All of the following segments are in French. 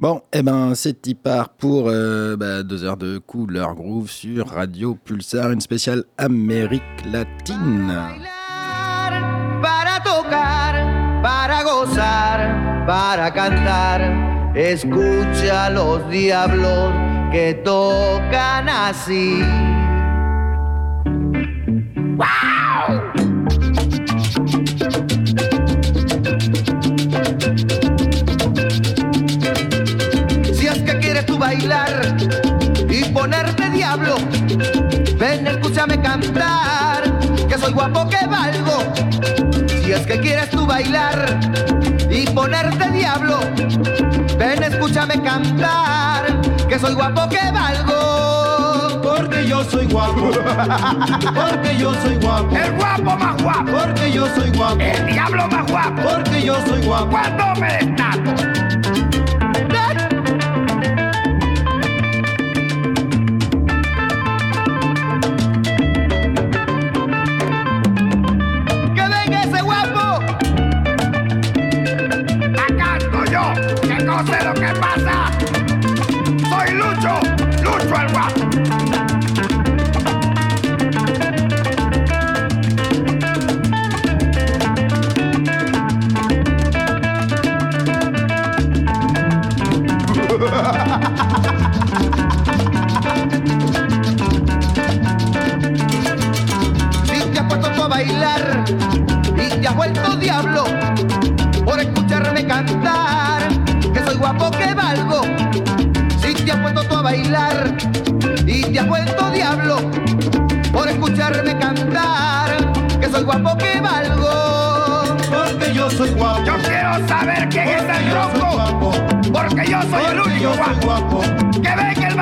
Bon, eh ben, c'est y part pour euh, bah, deux heures de couleur groove sur Radio Pulsar, une spéciale Amérique latine. Para tocar, para gozar, para cantar. Escucha los diablos que tocan así. Si escúchame cantar, que soy guapo que valgo. Si es que quieres tú bailar y ponerte diablo, ven, escúchame cantar, que soy guapo que valgo. Porque yo soy guapo. Porque yo soy guapo. El guapo más guapo. Porque yo soy guapo. El diablo más guapo. Porque yo soy guapo. Cuando me. Soy guapo que valgo. Porque yo soy guapo. Yo quiero saber quién es el Yo soy tronco. guapo. Porque yo soy el Porque yo único soy guapo. guapo. Que venga el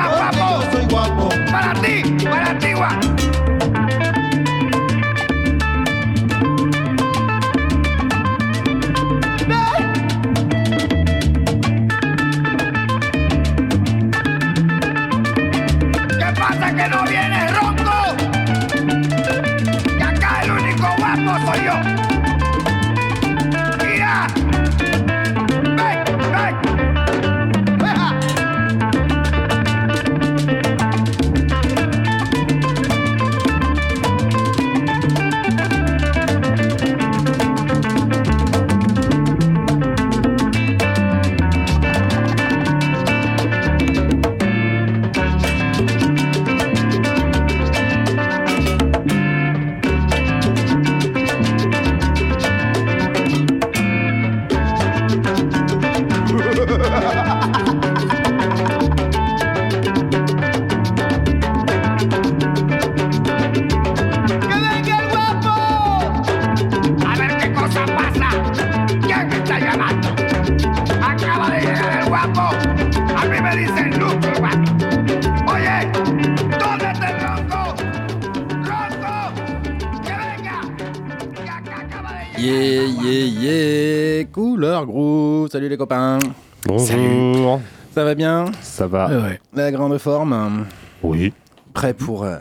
Salut les copains. Bonjour. Ça va bien Ça va La grande forme Oui. Prêt pour euh,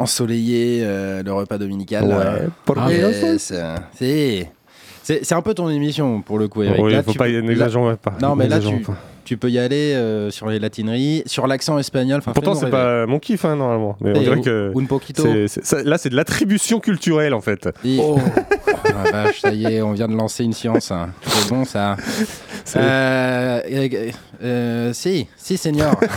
ensoleiller euh, le repas dominical Ouais. Pour Ah, yes, euh, c'est- un peu ton émission pour le coup, Eric. Oui, Là, faut tu pas n'exagérons pas. Non, mais là, tu, pas. tu peux y aller euh, sur les latineries, sur l'accent espagnol. Pourtant, c'est pas mon kiff, hein, normalement. Mais on Et dirait un- que. Un poquito. ça- là, c'est de l'attribution culturelle, en fait. Et- Oh vache, ça y est, on vient de lancer une science. hein. C'est bon ça. Euh, euh, euh, si, si, senior.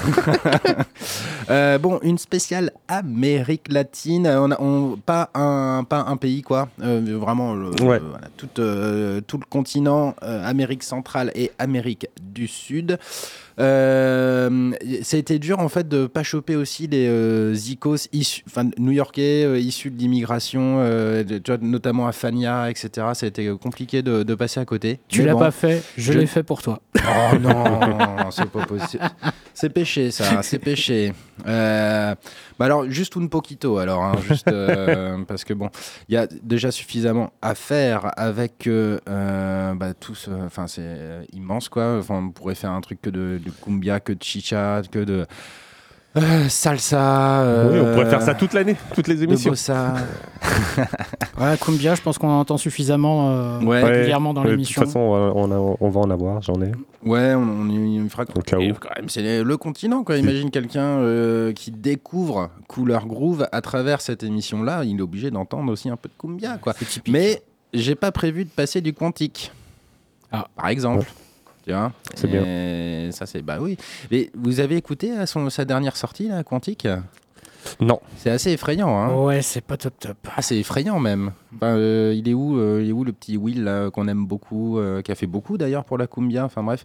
Euh, bon, une spéciale Amérique latine. On a, on- pas, un, pas un pays, quoi. Vraiment, le, Ouais. le- voilà, tout, tout le continent, Amérique centrale et Amérique du Sud. Euh, ça a été dur en fait de pas choper aussi les euh, zikos new-yorkais euh, issus de l'immigration, euh, notamment à Fania, etc. Ça a été compliqué de, de passer à côté. Tu l'as bon. pas fait, je, Je- l'ai fait pour toi. Oh non, c'est pas possible. C'est péché ça, c'est péché. Euh, bah alors juste un poquito alors, hein, juste euh, parce que bon, il y a déjà suffisamment à faire avec euh, euh, bah, tout ce, enfin c'est immense quoi. Enfin on pourrait faire un truc que de, de cumbia, que de chicha, que de Euh, salsa. euh, Oui, on pourrait faire ça toute l'année, toutes les émissions. bossa. Ouais, Cumbia, je pense qu'on en entend suffisamment euh, Ouais. régulièrement dans l'émission. De toute façon, on, va- on a- on va en avoir, j'en ai. Ouais, on, on y- on y fera Au cas où. quand même, c'est le continent. Quoi. Imagine quelqu'un euh, qui découvre Couleur Groove à travers cette émission-là. Il est obligé d'entendre aussi un peu de cumbia. Quoi. Mais j'ai pas prévu de passer du quantique. Ah. Par exemple. Tu vois C'est bien. Ça, c'est. Bah oui. Mais vous avez écouté à son, sa dernière sortie, là, Quantique? Non. C'est assez effrayant. Hein Ouais, c'est pas top top. Ah, c'est effrayant même. Euh, il est où, euh, il est où le petit Will qu'on aime beaucoup, euh, qui a fait beaucoup d'ailleurs pour la cumbia? Enfin bref.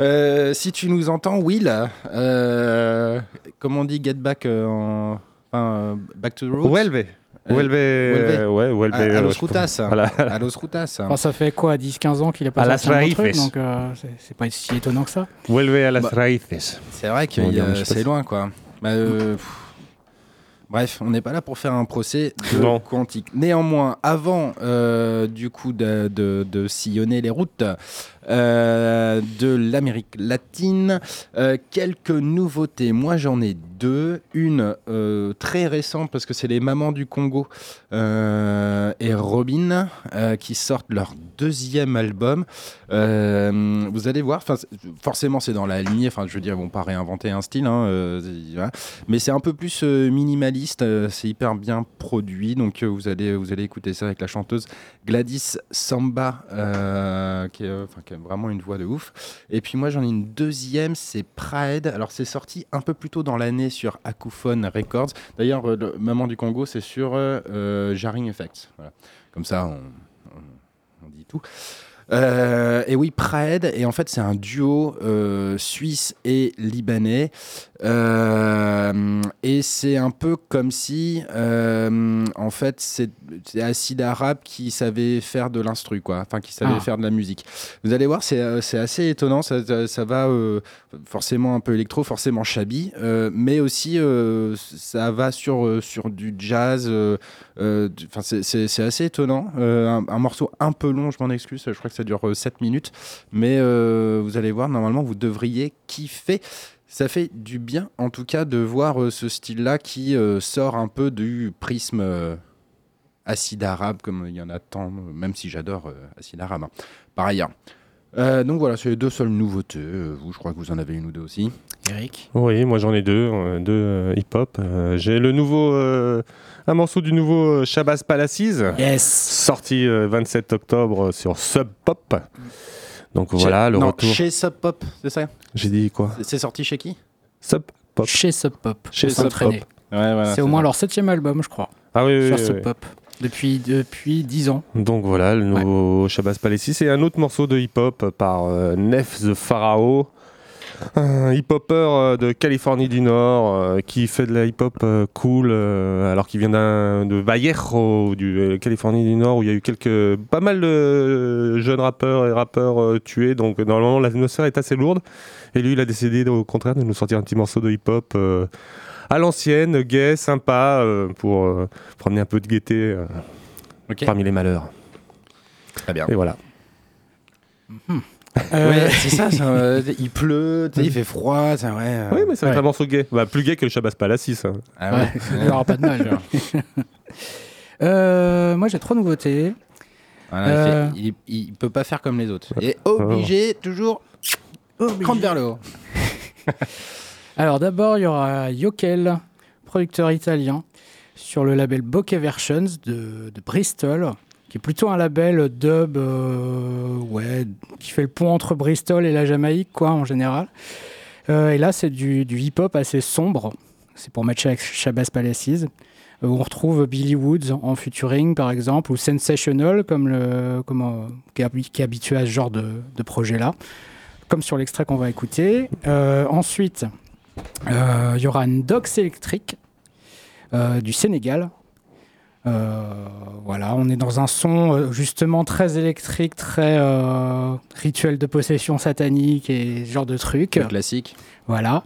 Euh, si tu nous entends, Will, euh, comment on dit get back euh, en, enfin, euh, back to the roots. Welve. Euh, Welve. Welve. Ouais, Welve. À, à euh, los pas. Rutas. Voilà. À los Rutas. Enfin, ça fait quoi, 10-15 ans qu'il a pas À sorti las truc, donc euh, c'est- pas si étonnant que ça. Welve a las Bah, raíces. C'est vrai que pas c'est loin quoi. Bah, euh, pff. Bref, on n'est pas là pour faire un procès de Non. quantique. Néanmoins, avant euh, du coup de, de- de sillonner les routes euh, de l'Amérique latine, euh, quelques nouveautés. Moi, j'en ai Une euh, très récente parce que c'est les Mamans du Congo euh, et Robin euh, qui sortent leur deuxième album. Vous allez voir, forcément c'est dans la lignée, enfin je veux dire, ils vont pas réinventer un style, hein, voilà. mais c'est un peu plus minimaliste, c'est hyper bien produit, donc vous, allez, vous allez écouter ça avec la chanteuse Gladys Samba, qui, est, a vraiment une voix de ouf. Et puis moi j'en ai une deuxième, c'est Pride, alors c'est sorti un peu plus tôt dans l'année sur Akuphone Records, d'ailleurs euh, Maman du Congo c'est sur euh, euh, Jarring Effects, comme ça on dit tout. Euh, et oui, Praed, et en fait c'est un duo euh, suisse et libanais, Euh, et c'est un peu comme si, en fait, c'est c'est Acid Arabe qui savait faire de l'instru, quoi, enfin qui savait Ah. faire de la musique. Vous allez voir, c'est assez étonnant, ça, ça- va forcément un peu électro, forcément euh, mais aussi ça va sur, sur du jazz, Enfin, c'est- assez étonnant. Euh, un, morceau un peu long, je m'en excuse. Je crois que ça dure 7 minutes. Mais euh, vous allez voir, normalement, vous devriez kiffer. Ça fait du bien, en tout cas, de voir euh, ce style-là qui euh, sort un peu du prisme euh, acide arabe, comme il y en a tant, euh, même si j'adore euh, acide arabe, hein, par ailleurs. Euh, donc voilà, c'est les deux seules nouveautés. Euh, vous, je crois que vous en avez une ou deux aussi. Eric Oui, moi j'en ai deux, euh, deux euh, hip-hop. Euh, J'ai le nouveau, euh, un morceau du nouveau Shabazz Palaces, Yes sorti euh, 27 octobre sur Sub Pop. Donc voilà, Chez- le non, retour. Chez Sub Pop, c'est ça? J'ai dit quoi? C'est- sorti chez qui? Sub Pop. Chez Sub Pop. Chez Sub s'entraîner. Ouais, voilà, C'est au moins leur septième album, je crois, Ah oui, oui, sur oui, Sub oui. Depuis, depuis 10 ans. Donc voilà, le nouveau Shabazz Palaces. Et un autre morceau de hip-hop par euh, Nef the Pharaoh. Un hip-hopper euh, de Californie du Nord euh, qui fait de la hip-hop euh, cool alors qu'il vient de Vallejo, du Californie du Nord où il y a eu quelques pas mal de jeunes rappeurs et rappeurs tués donc normalement l'atmosphère est assez lourde et lui il a décidé au contraire de nous sortir un petit morceau de hip-hop à l'ancienne, gay, sympa euh, pour, euh, pour amener un peu de gaieté euh, Ok. parmi les malheurs. Très bien. Et voilà. Euh, Ouais, c'est ça, ça, euh, il pleut, tu sais, il fait froid, ça, ouais. euh, Oui, mais ça va être Ouais. un morceau gay. Bah, plus gay que le Shabazz Palacis. hein. ah ouais, il n'y aura pas de mal. Euh, moi, j'ai trois nouveautés. Voilà, il, Euh. fait- il, il peut pas faire comme les autres. Il est obligé, toujours, prendre vers le haut. Alors d'abord, il y aura Yokel, producteur italien, sur le label Bokeh Versions de, Bristol, qui est plutôt un label dub, euh, ouais, qui fait le pont entre Bristol et la Jamaïque, quoi, en général. Euh, et là, c'est du, hip-hop assez sombre. C'est pour matcher avec Shabazz Palaces. Euh, on retrouve Billy Woods en featuring, par exemple, ou Sensational, comme le, comme, euh, qui, est, habitué à ce genre de, de projet-là, comme sur l'extrait qu'on va écouter. Ensuite, il y aura une Dox électrique euh, du Sénégal. Euh, voilà, on est dans un son euh, justement très électrique, très euh, rituel de possession satanique et ce genre de truc. Le classique. Voilà.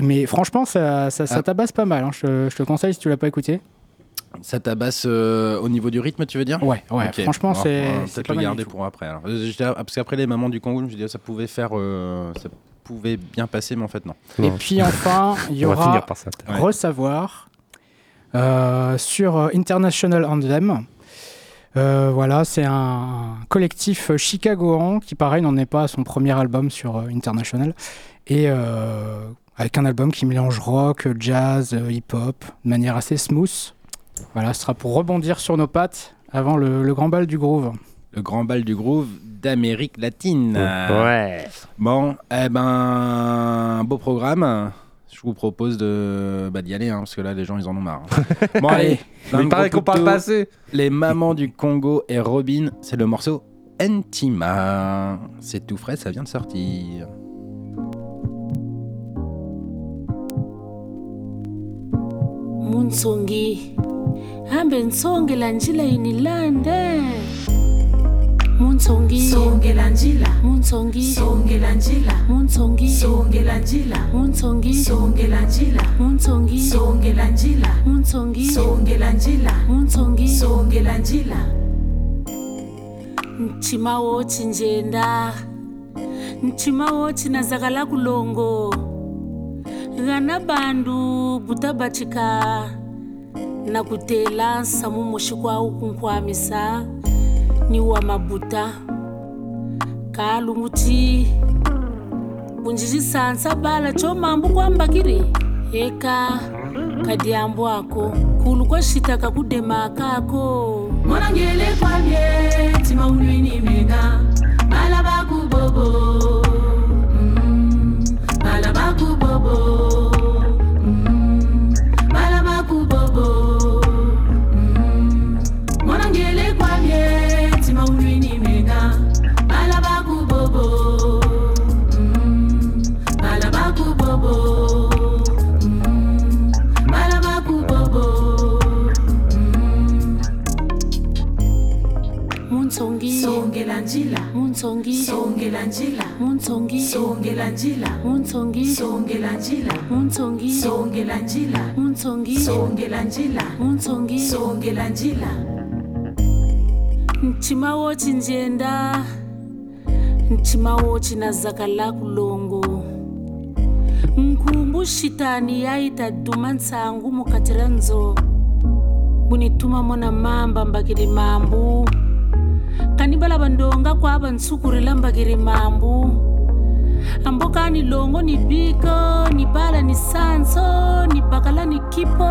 Mais franchement, ça, ça, ça Ah. tabasse pas mal. hein. Je, te- je te conseille si tu l'as pas écouté. Ça tabasse euh, au niveau du rythme, tu veux dire? Ouais, ouais. Ok. Franchement, c'est peut-être le garder pour après. alors. Euh, Parce qu'après les mamans du Congo, je me dit, ça pouvait faire. euh, ça pouvait bien passer, mais en fait non. Et puis enfin, il y aura. Resavoir euh, sur euh, International Anthem. Euh, voilà, c'est un collectif chicagoan qui, pareil, n'en est pas à son premier album sur euh, International. Et euh, avec un album qui mélange rock, jazz, euh, hip-hop de manière assez smooth. Voilà, ce sera pour rebondir sur nos pattes avant le, le grand bal du groove. Le grand bal du groove d'Amérique latine. Ouais. Bon, eh ben, beau programme. Je vous propose de bah, d'y aller, hein, parce que là, les gens, ils en ont marre. hein. Bon, allez. Mais il paraît qu'on parle pas assez. Les mamans du Congo et Robin, c'est le morceau Intima. C'est tout frais, ça vient de sortir. munsongi hambe nsongela njila inilande munsongi songela njila. Munsongi songela njila. Munsongi songela njila. Munsongi songela njila. Munsongi songela njila. Munsongi songela njila. Munsongi songela njila. Mchimawo chinjenda mchimawo chinazakala kulongo. Ghana bandu butabatika na kutela nsamu moshi kwawu kunkwamisa ni wa mabuta. Ka lungu ti bunji ti sansa bala tyo mambu kuamba kiri eka. Kadiambo ako. Kulu kwashitaka kudema kako. Monangele kwalye timaulwini mega. Njila. Munsongi songela njila. Munsongi songela njila. Munsongi songela njila. Munsongi songela njila. Munsongi songela njila. Munsongi songela njila mchimawo chinjenda mchimawo chinazakala kulongo. Nkumbu shitani yaita duma nsangu mukatira nzo. Bunituma mona mamba mbakiri mambu kanibala bandonga kwaba nsukurila mbakiri mambu. Ambokani longo ni biko ni bala ni sanso ni bakala ni kipo.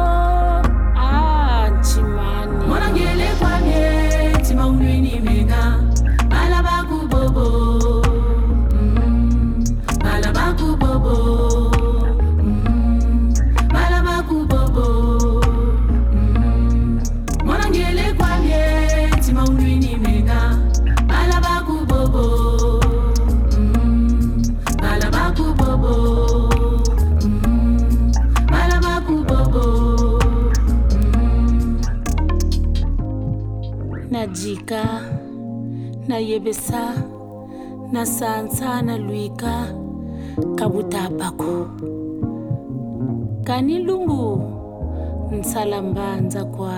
Ah, nchimani. Monangele kwamye tima unwini menga Lika na Yebesa na Sansa na Lwika ka Butapako kanilungu nsalambanza kwa.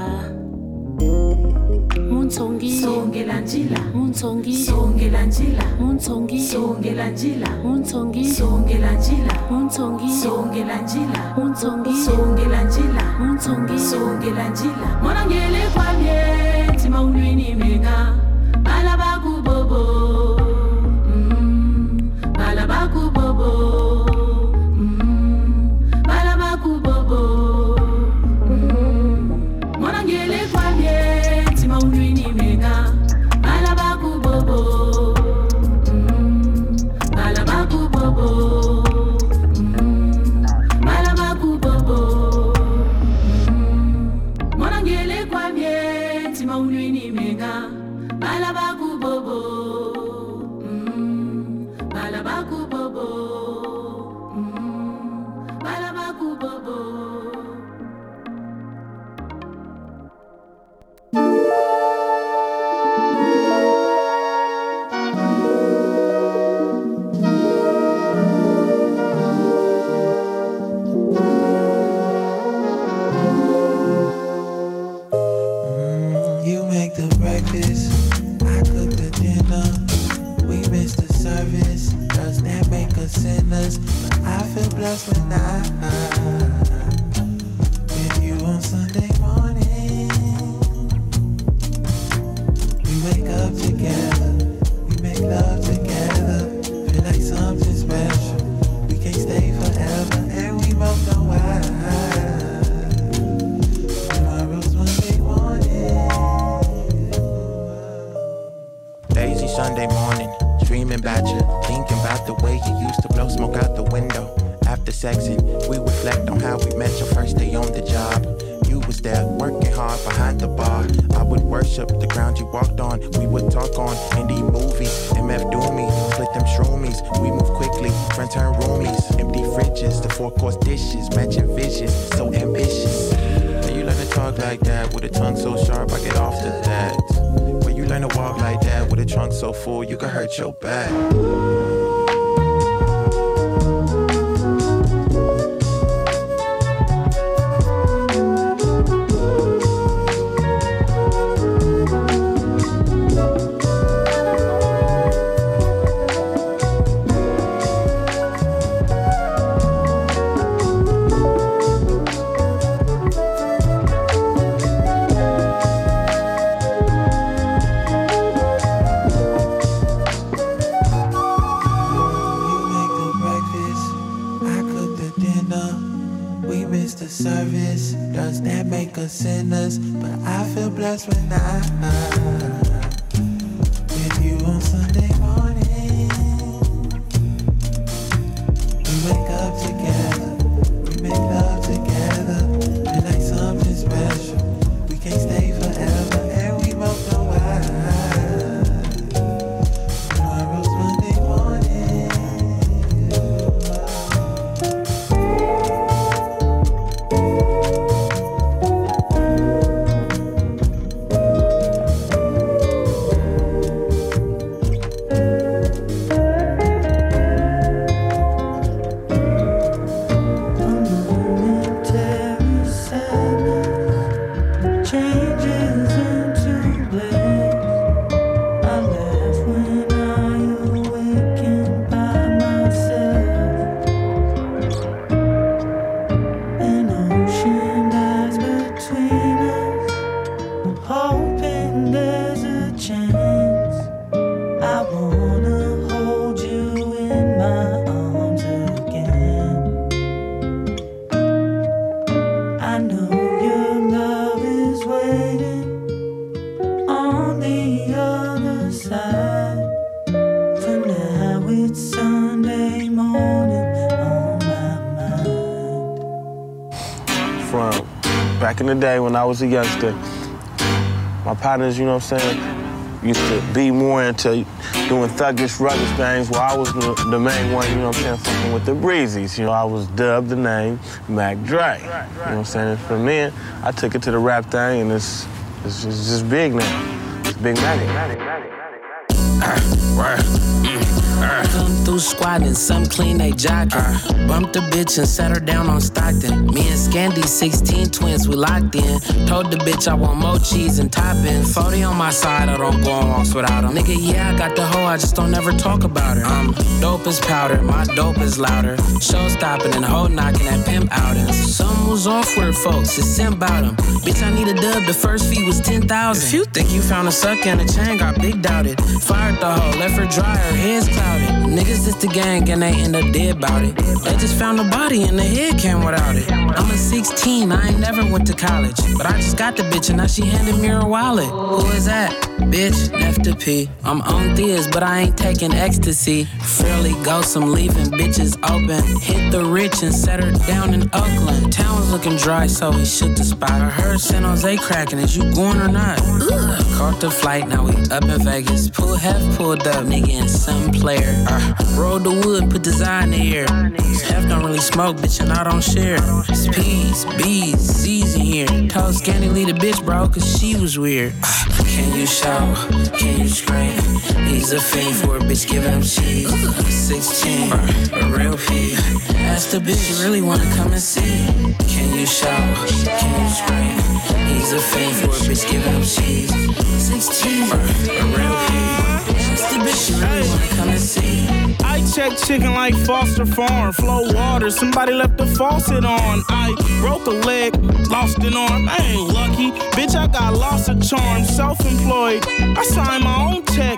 Munsongi songela njila. Munsongi songela njila. Munsongi songela njila. Munsongi songela njila. Munsongi songela njila. Munsongi songela njila. Munsongi songela njila. Monangele kwamye tima unwini menga in the day when I was a youngster. My partners, you know what I'm saying, used to be more into doing thuggish, rugged things while I was the, the main one, you know what I'm saying, fucking with the breezies. You know, I was dubbed the name Mac Dre. You know what I'm saying? And from then, I took it to the rap thing and it's, it's, just, it's just big now. It's Big Mac. Mm. Come through squatting, some clean they jockin'. Uh. Bumped the bitch and set her down on Stockton. Me and Scandy, 16 twins, we locked in. Told the bitch I want more cheese and toppings. 40 on my side, I don't go on walks without him. Nigga, yeah, I got the hoe, I just don't ever talk about her. I'm dope as powder, my dope is louder. Show stopping and hoe knocking at pimp outings. Some was off with folks, it's sim about 'em. Bitch, I need a dub, the first fee was 10,000. If you think you found a suck and a chain, got big doubted. Fired the hoe, left her dry, her head's clouded. Niggas is the gang and they end up dead about it. They just found a body and the head came without it. I'm a 16, I ain't never went to college. But I just got the bitch and now she handed me her wallet. Who is that? Bitch, left to P. I'm on Theas, but I ain't taking ecstasy. Fairly ghost, I'm leaving bitches open. Hit the rich and set her down in Oakland. Town was looking dry, so we shook the spot. I heard San Jose cracking, is you going or not? Ugh. Caught the flight, now we up in Vegas. Pull half pulled up, nigga, and some player. Uh, rolled the wood, put design in here. Half don't really smoke, bitch, and I don't share. It's P's, B's, Z's in here. Told Scanny lead bitch, bro, cause she was weird. Can you shout? Can you scream? He's a fiend for a bitch giving him cheese. 16, a real P. Ask the bitch you really wanna come and see. Can you shout? Can you scream? He's a fiend for a bitch giving him cheese. 16, a real P. I check chicken like Foster Farm, flow water. Somebody left the faucet on. I broke a leg, lost an arm. I ain't lucky, bitch. I got lost of charm. Self-employed, I signed my own check.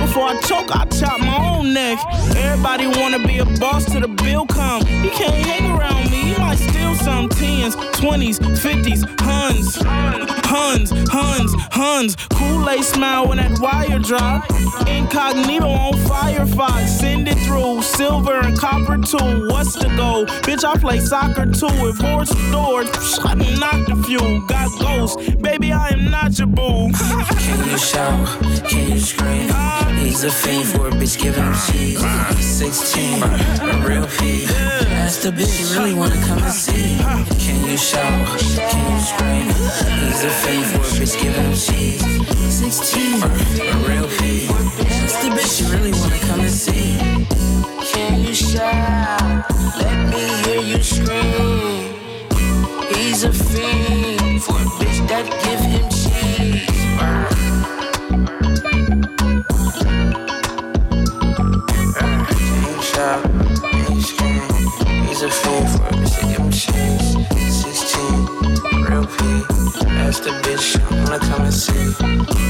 Before I choke, I chop my own neck. Everybody wanna be a boss to the bill come. You can't hang around me. You might steal some tens, twenties, fifties, huns, huns, huns, huns. Kool-Aid smile when that wire drop. Incognito on Firefox, send it through silver and copper too. What's the goal? Bitch, I play soccer too. If horse doors, I knocked a few. Got ghosts, baby, I am not your boo. Can you shout? Can you scream? He's a fiend for a bitch giving him cheese. 16, a real P. That's the bitch you really wanna come and see. Can you shout? Can you scream? He's a fiend for a bitch giving him cheese. 16, a real P. That's the bitch you really wanna come and see. Can you shout? Let me hear you scream. He's a fiend for a bitch that give him cheese. past the bitch. I'm gonna come and see.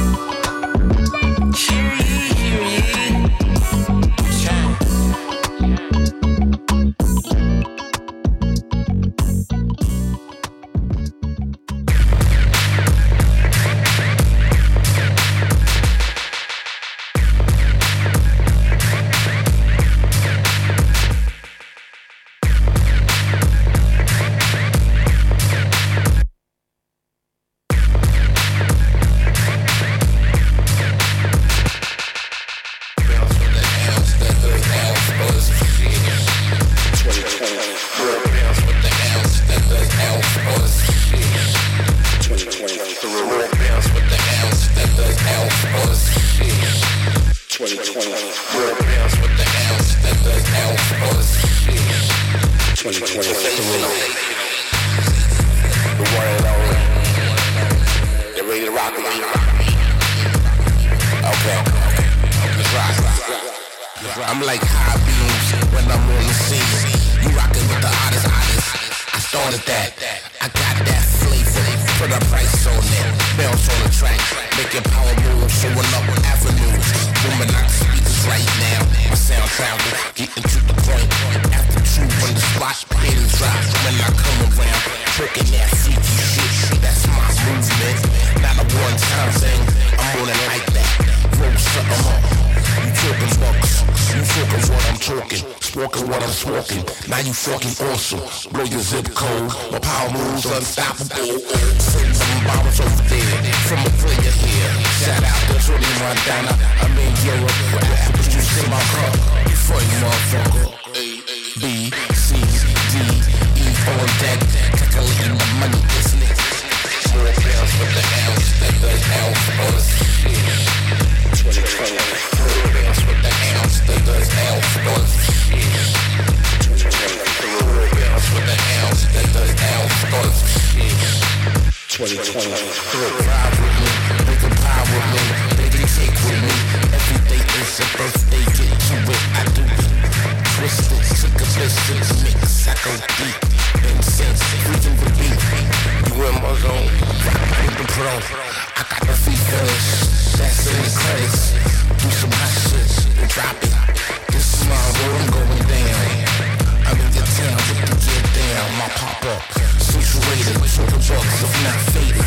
get into the what Now you fucking awesome. Blow your zip code, my power moves unstoppable. Send some bombs over there from a player here. Shout out to Tony Montana. I'm in Europe, where apples juice in my cup. Before you motherfucker. B C D E on deck, calculating my money business. More bills with the that the L's on the shit. 2020. More bills with the that the L's on the drop it. This is my road, I'm going down. I'm in your town with the get down, my pop up. Situated, bucks, if not faded.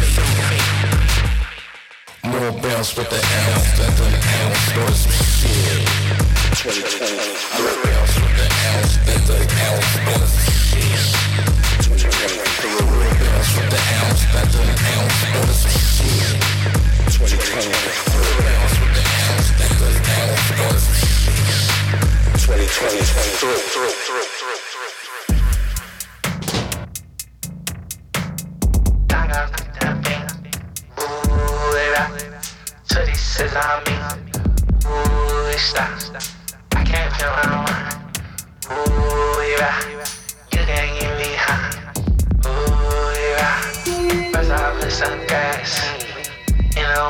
More bounce with the L, that the L start some shit. 2020. More bounce with the L, that the L start some shit. 2020. More bounce with the L, that the L start some shit. 2020. More bounce with the L, that the L start some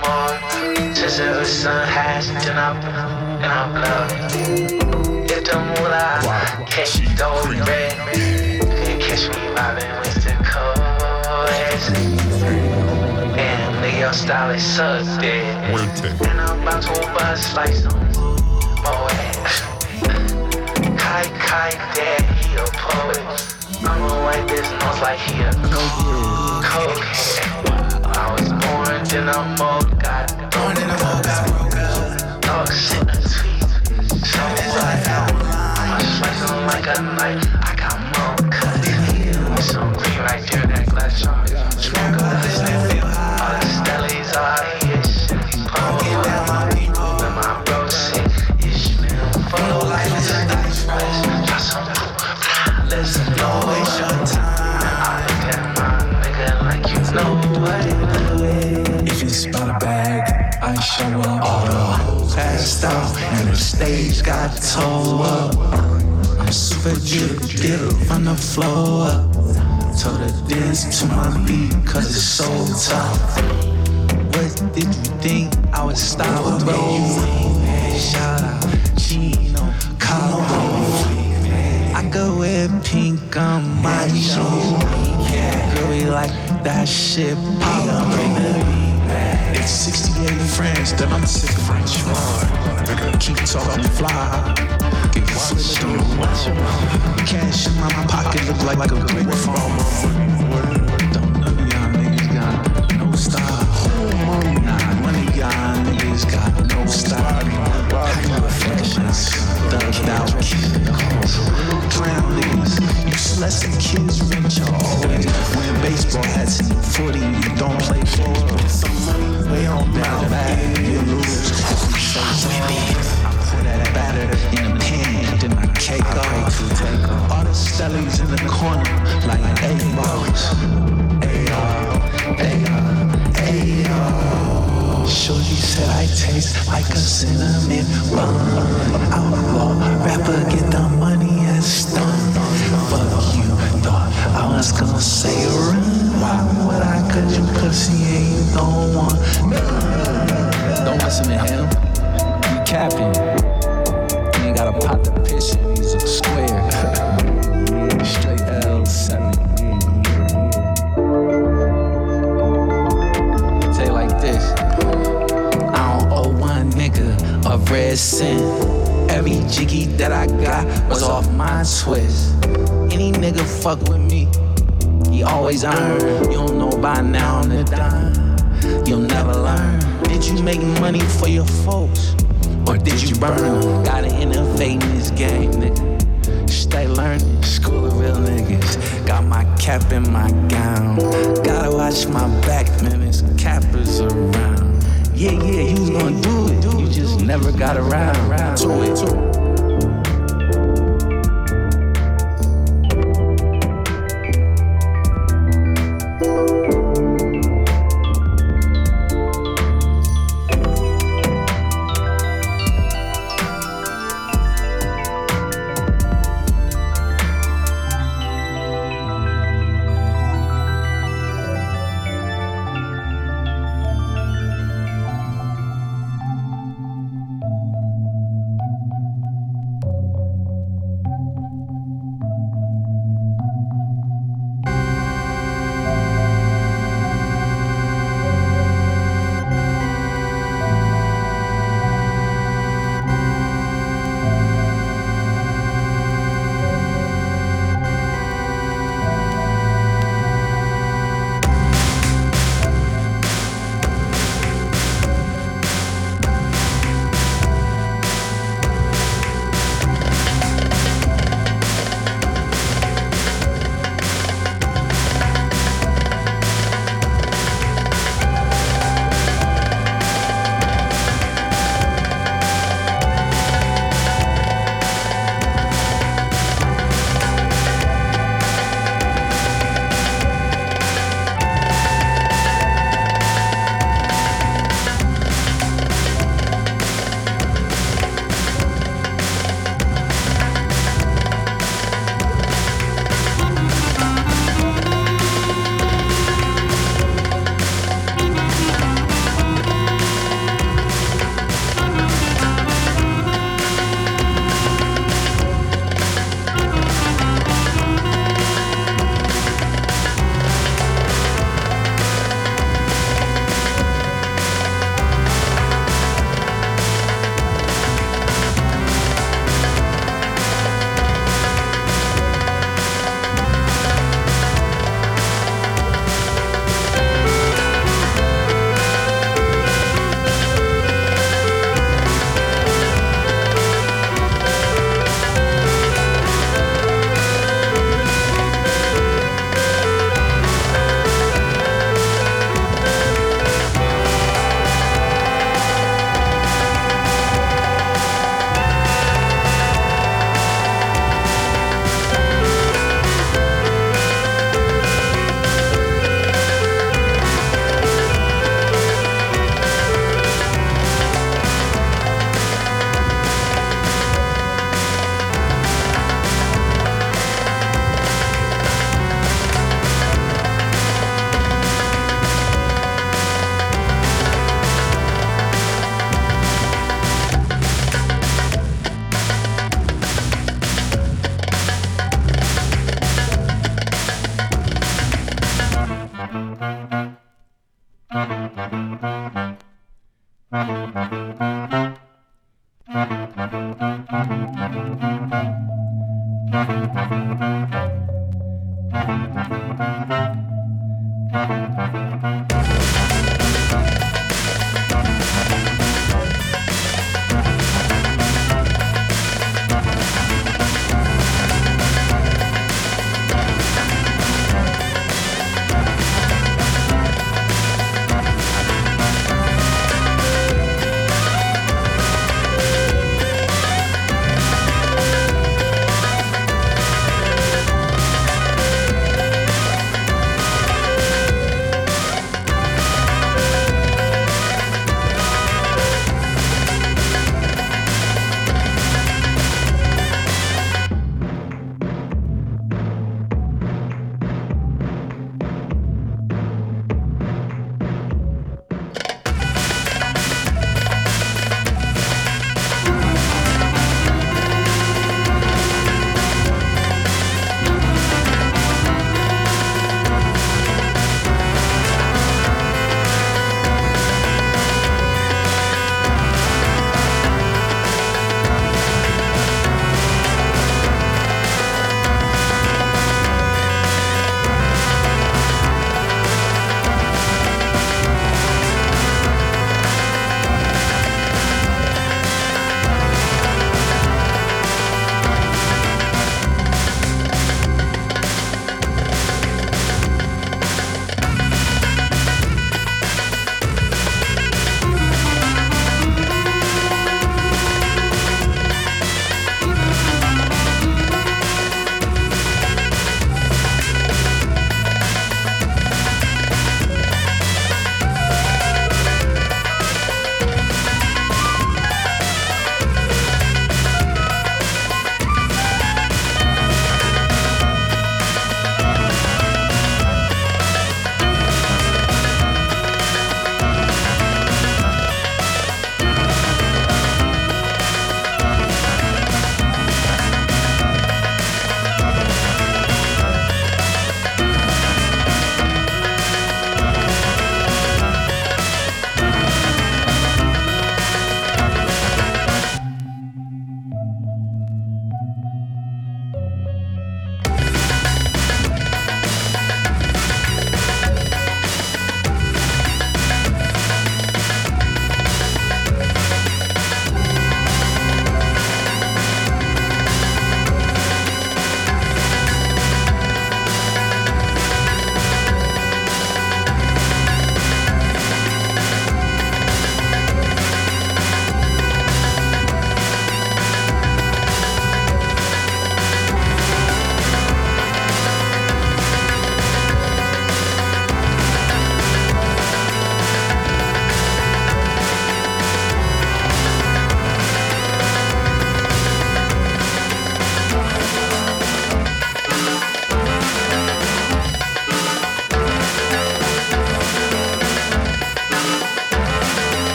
more. Just every sun has, then I'm, and I'm loved. The moolah catch you though red, you can catch me vibing with the codes. And style is dead. And I'm about to bust like some more Kai Kai dad, he a poet. I'ma wipe his nose like he a cokehead. I was born in a mold, got born in a mold, got broke up. Dog shit, tweet. So what? I got more cut. It's so green right there, that. Smoke up this nephew. All the stellies are ish. Poking at my people, but my bro said ish. Follow life is a dice price. Try some poop, fly, listen, no waste your time. I look at it. If it's about a bag, I show. All the hoes passed out, and the stage got towed up. Super drip, drip from the floor. Told her dance to my beat, cause it's so tough. What did you think I would stop with? Shout out, Gino, Cabo. I go wear pink on my show. Girl, we like that shit pop. It's 68 friends that I'm sick of French Keep talking fly. Cash in my pocket look like a brick phone. Don't niggas got no style. Nah, none niggas got no style. High reflections, thugged out kids. Clown niggas, useless and kids rich always. Wearing baseball hats and 40, you don't play for. Some on down bad, you lose. We so I pour that batter in a cake off. All the stellies in the corner, like eight balls. Ayo. Shorty said I taste like a cinnamon bun. Outlaw rapper, get the money and stun. Fuck you, thought I was gonna say run. Why would I? Cause you pussy you don't want. Don't listen to him. You capping. You ain't gotta pop the piss in. He's a square. Straight L7. Say like this. I don't owe one nigga a red cent. Every jiggy that I got was off my twist. Any nigga fuck with me, he always earn. You don't know by now on the dime. You'll never learn. Did you make money for your folks? Did you burn them? Gotta innovate in this game, nigga. Stay learning, school of real niggas. Got my cap in my gown. Gotta watch my back, man. This cappers around. Yeah, yeah, you was gonna do it. You just never got around to it.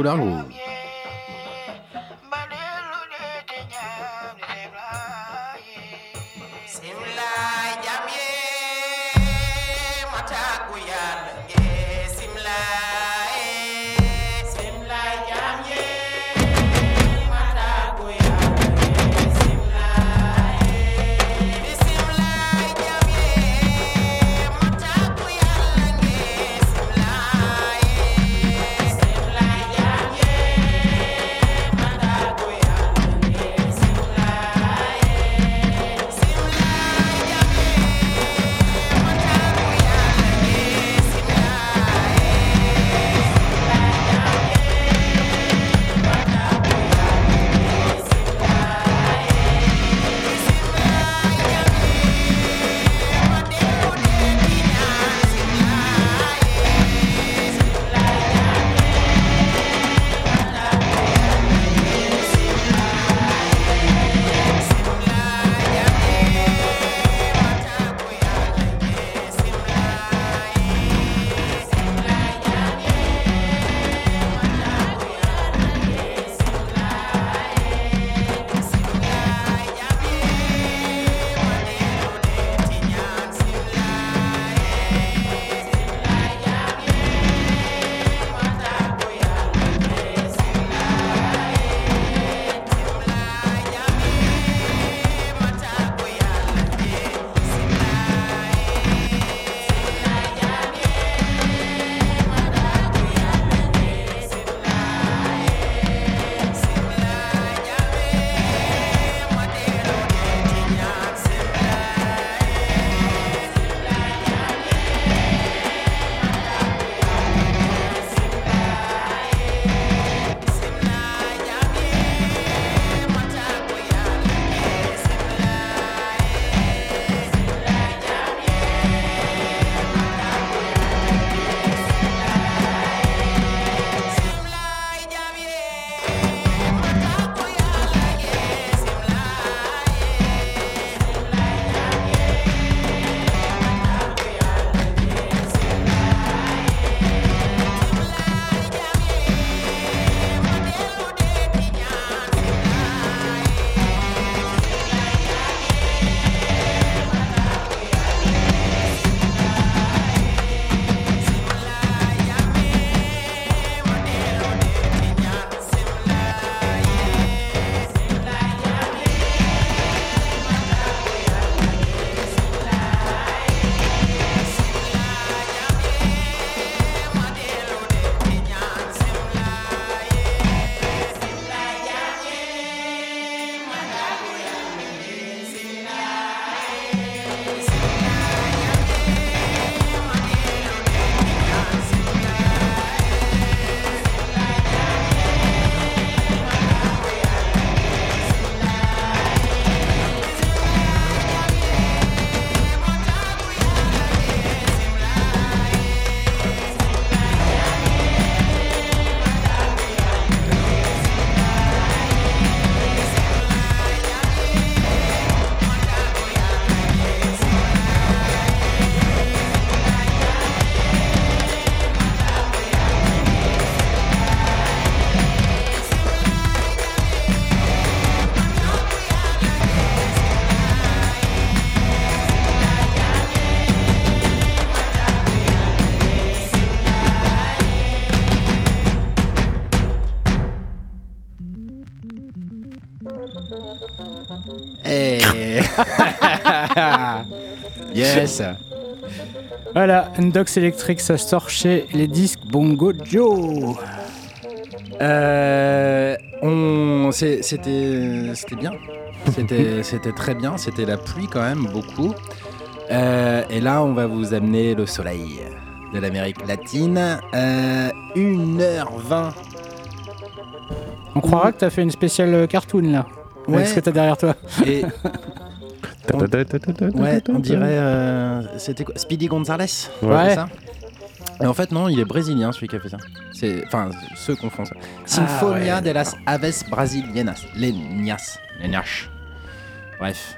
procurá-lo. yes. Voilà, Undox Electric, ça sort chez les disques Bongo Joe. Euh, on, c'est- c'était, c'était bien. C'était, c'était très bien. C'était la pluie quand même beaucoup. Euh, et là, on va vous amener le soleil de l'Amérique latine. Euh, 1h20. On croira que t'as fait une spéciale euh, cartoon là. Ouais. Avec ce que t'as derrière toi. Et Ouais, on dirait. euh, c'était quoi Speedy Gonzales Ouais. c'est ça Et en fait, non, il est brésilien celui qui a fait ça. C'est, enfin, ceux qu'on font ça. Sinfonia ouais, de las Aves Brasilianas. Les Nias. Les Nias. Bref.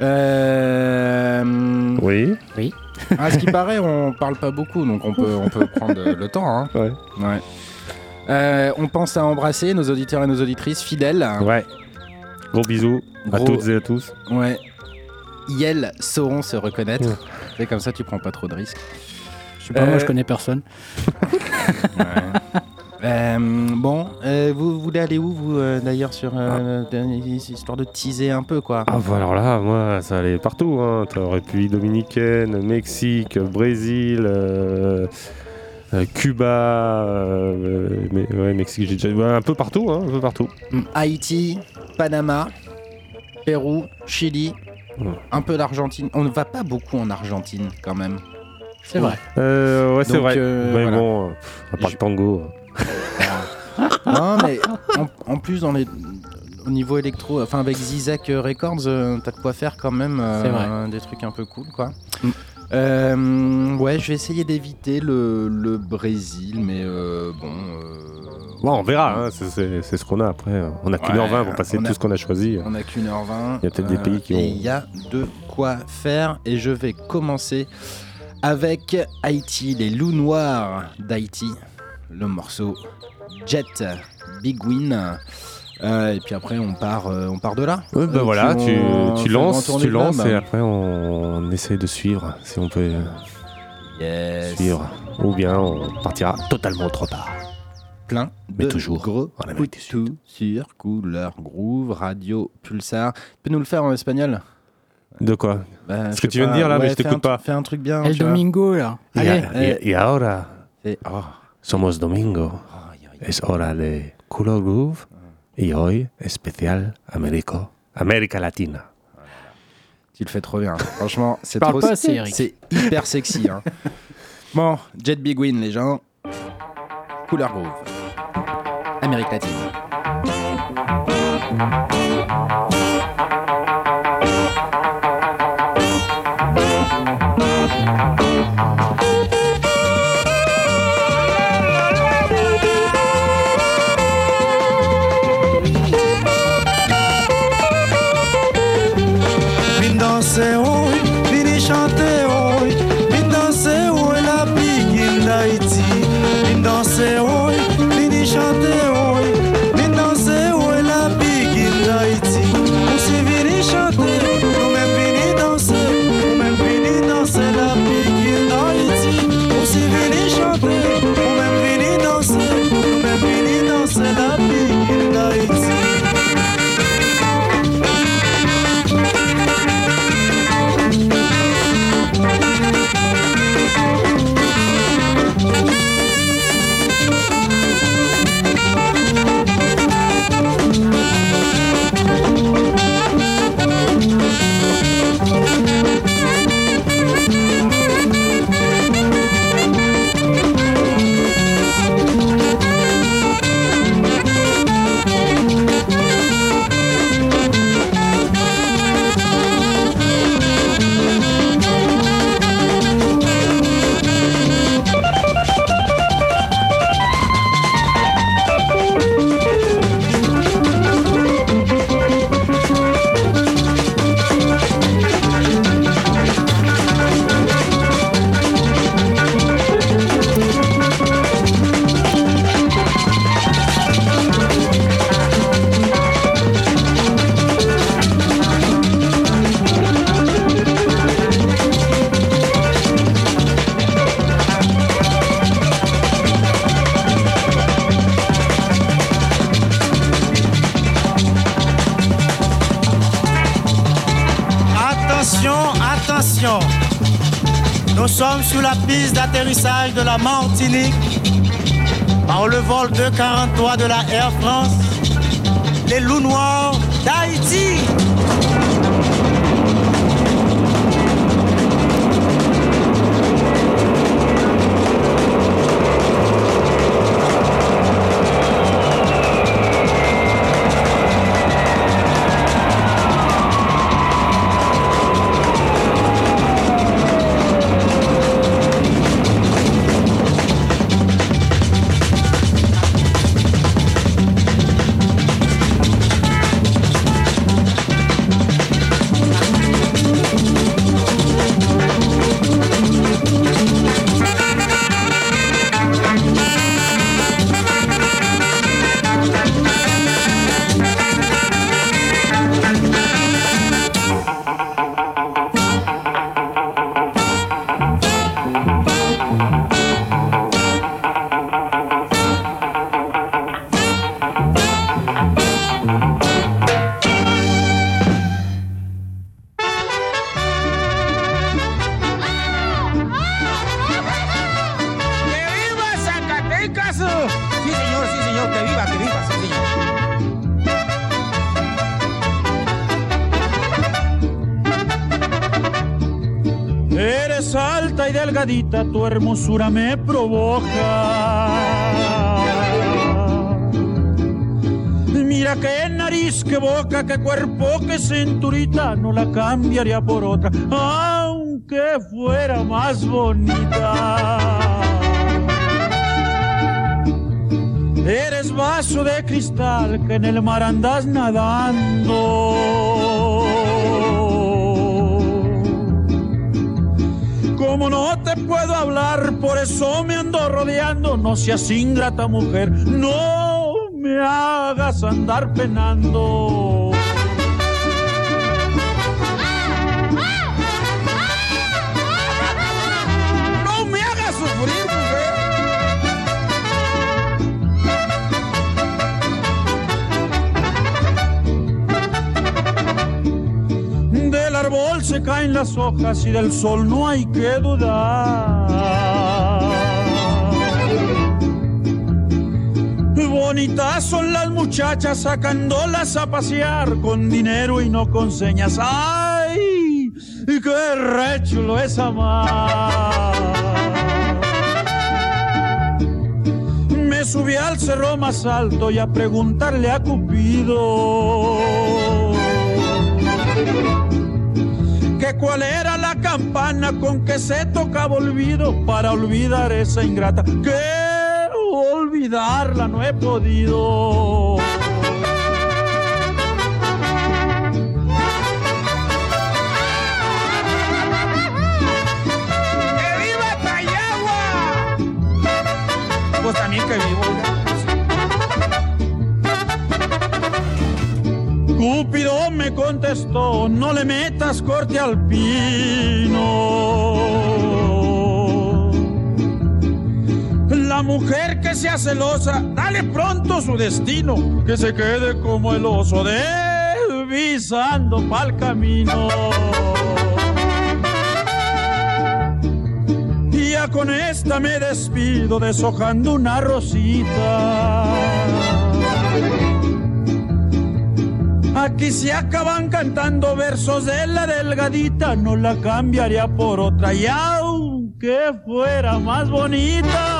Euh... Oui. Oui. À ce qui paraît, on parle pas beaucoup, donc on peut, on peut prendre le temps. Hein. Ouais. Ouais. Euh, on pense à embrasser nos auditeurs et nos auditrices fidèles. Ouais. Gros bisous à toutes et à tous. Ouais. Elles sauront se reconnaître. Ouais. Et comme ça, tu prends pas trop de risques. Je sais pas, moi Euh, je connais personne. Euh, bon, euh, vous voulez aller où, vous, euh, d'ailleurs, sur euh, dernière histoire de teaser un peu, quoi? Ah bah alors là, moi, ça allait partout. Hein. République Dominicaine, Mexique, Brésil, euh, euh, Cuba, euh, mais, ouais, Mexique, j'ai déjà ouais, un peu partout, hein, un peu partout. Haïti, Panama, Pérou, Chili, un peu d'Argentine. On ne va pas beaucoup en Argentine, quand même. C'est vrai. Euh, ouais, c'est vrai. euh, mais voilà. bon, euh, à part le tango. non, mais en, en plus, dans les, au niveau électro, enfin avec Zizak Records, euh, t'as de quoi faire quand même euh, vrai. des trucs un peu cool, quoi. Euh, ouais, je vais essayer d'éviter le, le Brésil, mais euh, bon. euh, Ouais, on verra, hein, c'est- ce qu'on a après. On a qu'une Ouais, heure vingt pour passer a- tout ce qu'on a choisi. On a qu'une heure vingt. Il y a peut-être des pays qui ont- Il y a de quoi faire et je vais commencer avec Haïti, les loups noirs d'Haïti, le morceau Jet Big Win. Euh, et puis après on part, euh, on part de là. Ouais, bah Et voilà, tu, lances, tu lances et après on, on essaie de suivre si on peut Yes. suivre. Ou bien on partira totalement autre part. plein Mais de toujours gros en coups sur couleur groove radio pulsar. Tu peux nous le faire en espagnol? De quoi? Bah, Ce je que tu viens de dire là, mais ouais, je fais t'écoute pas. Fais un truc bien. El. Domingo, là. Y, Allez. a- y ahora Et- oh. somos domingo. Es hora de culo groove y hoy especial Américo, América Latina. Tu le fais trop bien. Franchement, c'est trop Eric. C'est hyper sexy. hein. Bon, Jet Big Win, les gens. Couleur groove. Amérique latine. De la Air France. Hermosura me provoca. Mira qué nariz, qué boca, qué cuerpo, qué cinturita, no la cambiaría por otra, aunque fuera más bonita. Eres vaso de cristal que en el mar andas nadando. Eso me ando rodeando. No seas ingrata mujer, no me hagas andar penando. No me hagas sufrir. Del árbol se caen las hojas y del sol no hay que dudar. Bonitas son las muchachas sacándolas a pasear con dinero y no con señas. ¡Ay! ¡Qué rechulo es amar! Me subí al cerro más alto y a preguntarle a Cupido que cuál era la campana con que se tocaba olvido para olvidar esa ingrata que olvidarla no he podido. ¡Que viva Tayagua! Pues también que vivo. Cúpido me contestó, no le metas corte al pino. La mujer que sea celosa, dale pronto su destino, que se quede como el oso desvisando pa'l camino. Y ya con esta me despido, deshojando una rosita. Aquí se acaban cantando versos de la delgadita, no la cambiaría por otra y aunque fuera más bonita.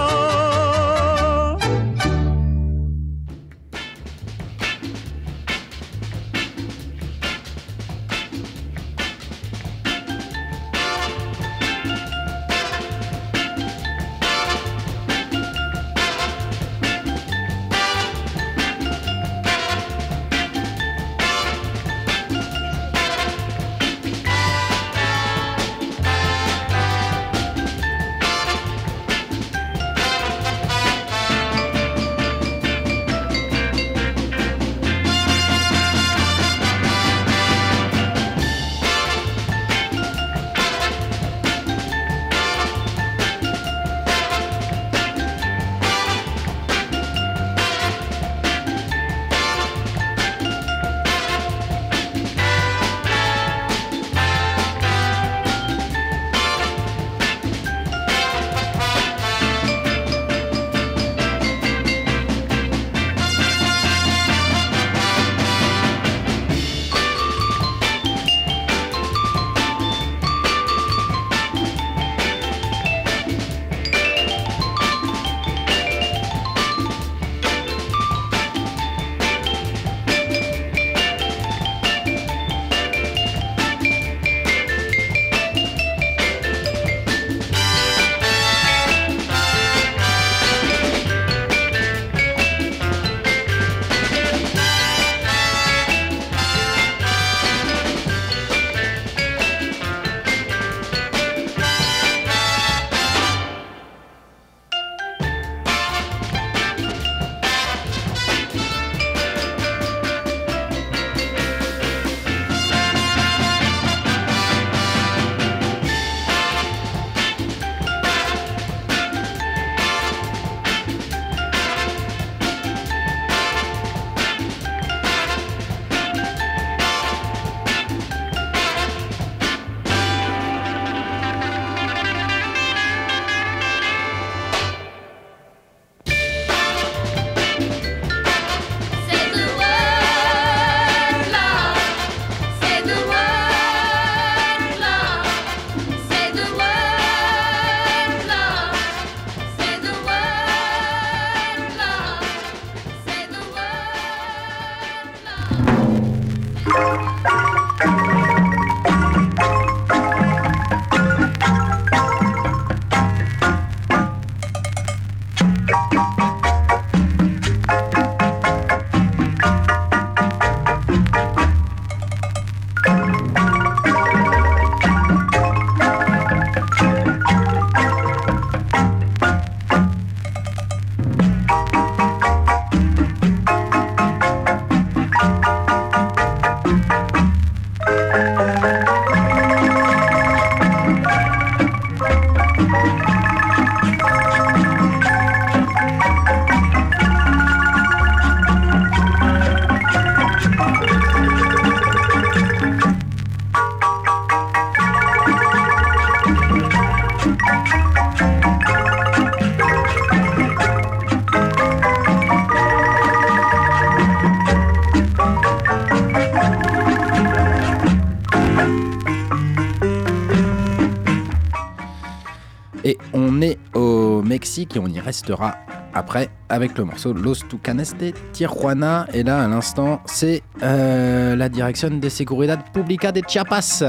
Et on y restera après avec le morceau Los Tucanes de Tijuana. Et là, à l'instant, c'est euh, la direction de Seguridad Pública de Chiapas.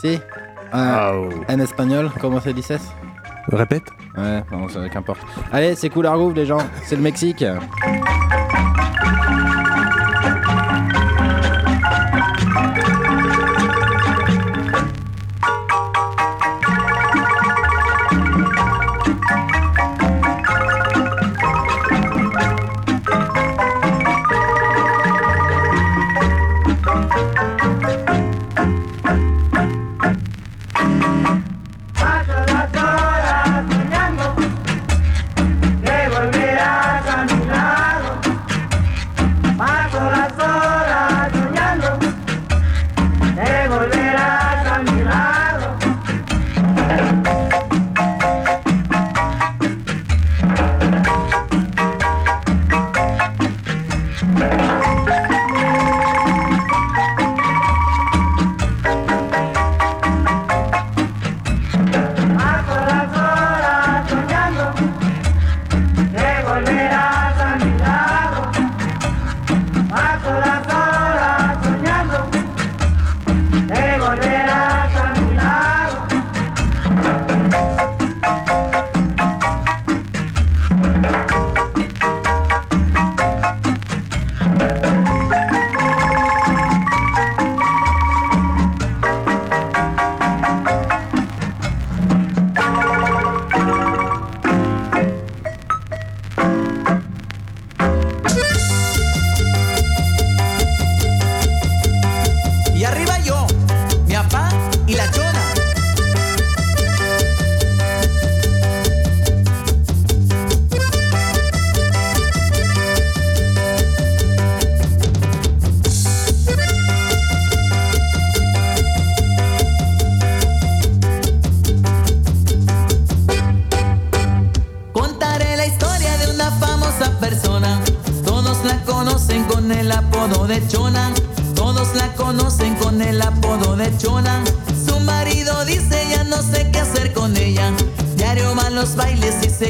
Si euh, En espagnol, comment ça dit ça Répète. Ouais, bon, ça, qu'importe. Allez, c'est cool Groove, les gens. C'est le Mexique.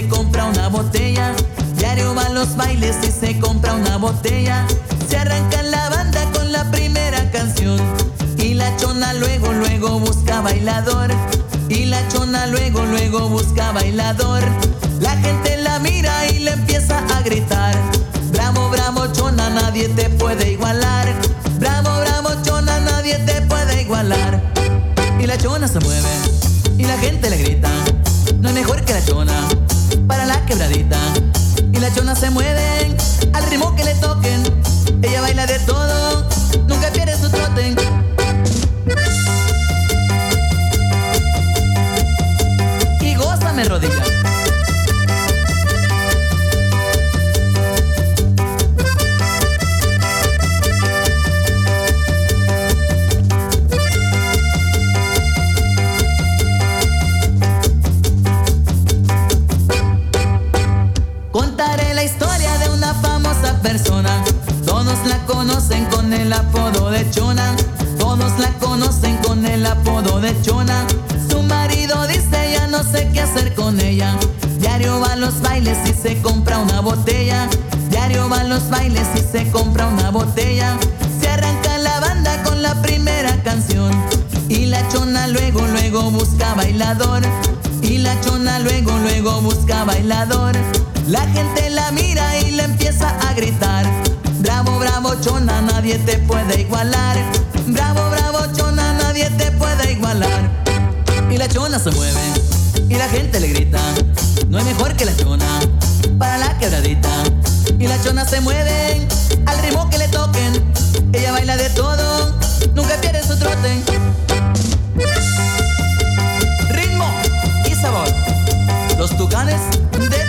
Compra una botella. Diario va a los bailes y se compra una botella. Se arranca la banda con la primera canción. Y la chona luego, luego busca bailador. Y la chona luego, luego busca bailador. La gente la mira y le empieza a gritar. Bravo, bravo, chona, nadie te puede igualar. Bravo, bravo, chona, nadie te puede igualar. Y la chona se mueve y la gente le grita. No hay mejor que la chona para la quebradita. Y la chona se mueve al ritmo que le toquen. Ella baila de todo, conocen con el apodo de Chona. Su marido dice ya no sé qué hacer con ella. Diario va a los bailes y se compra una botella. Diario va a los bailes y se compra una botella. Se arranca la banda con la primera canción. Y la chona luego, luego busca bailador. Y la chona luego, luego busca bailador. La gente la mira y le empieza a gritar. Bravo, bravo, chona, nadie te puede igualar. Bravo, bravo, chona, nadie te puede igualar. Y la chona se mueve y la gente le grita. No hay mejor que la chona para la quebradita. Y la chona se mueve al ritmo que le toquen. Ella baila de todo, nunca pierde su trote. Ritmo y sabor. Los tucanes de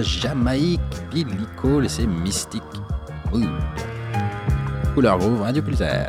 Jamaïque, Billy Cole et ses mystiques. Cool. Couleur Groove, Radio Pulsar.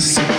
So.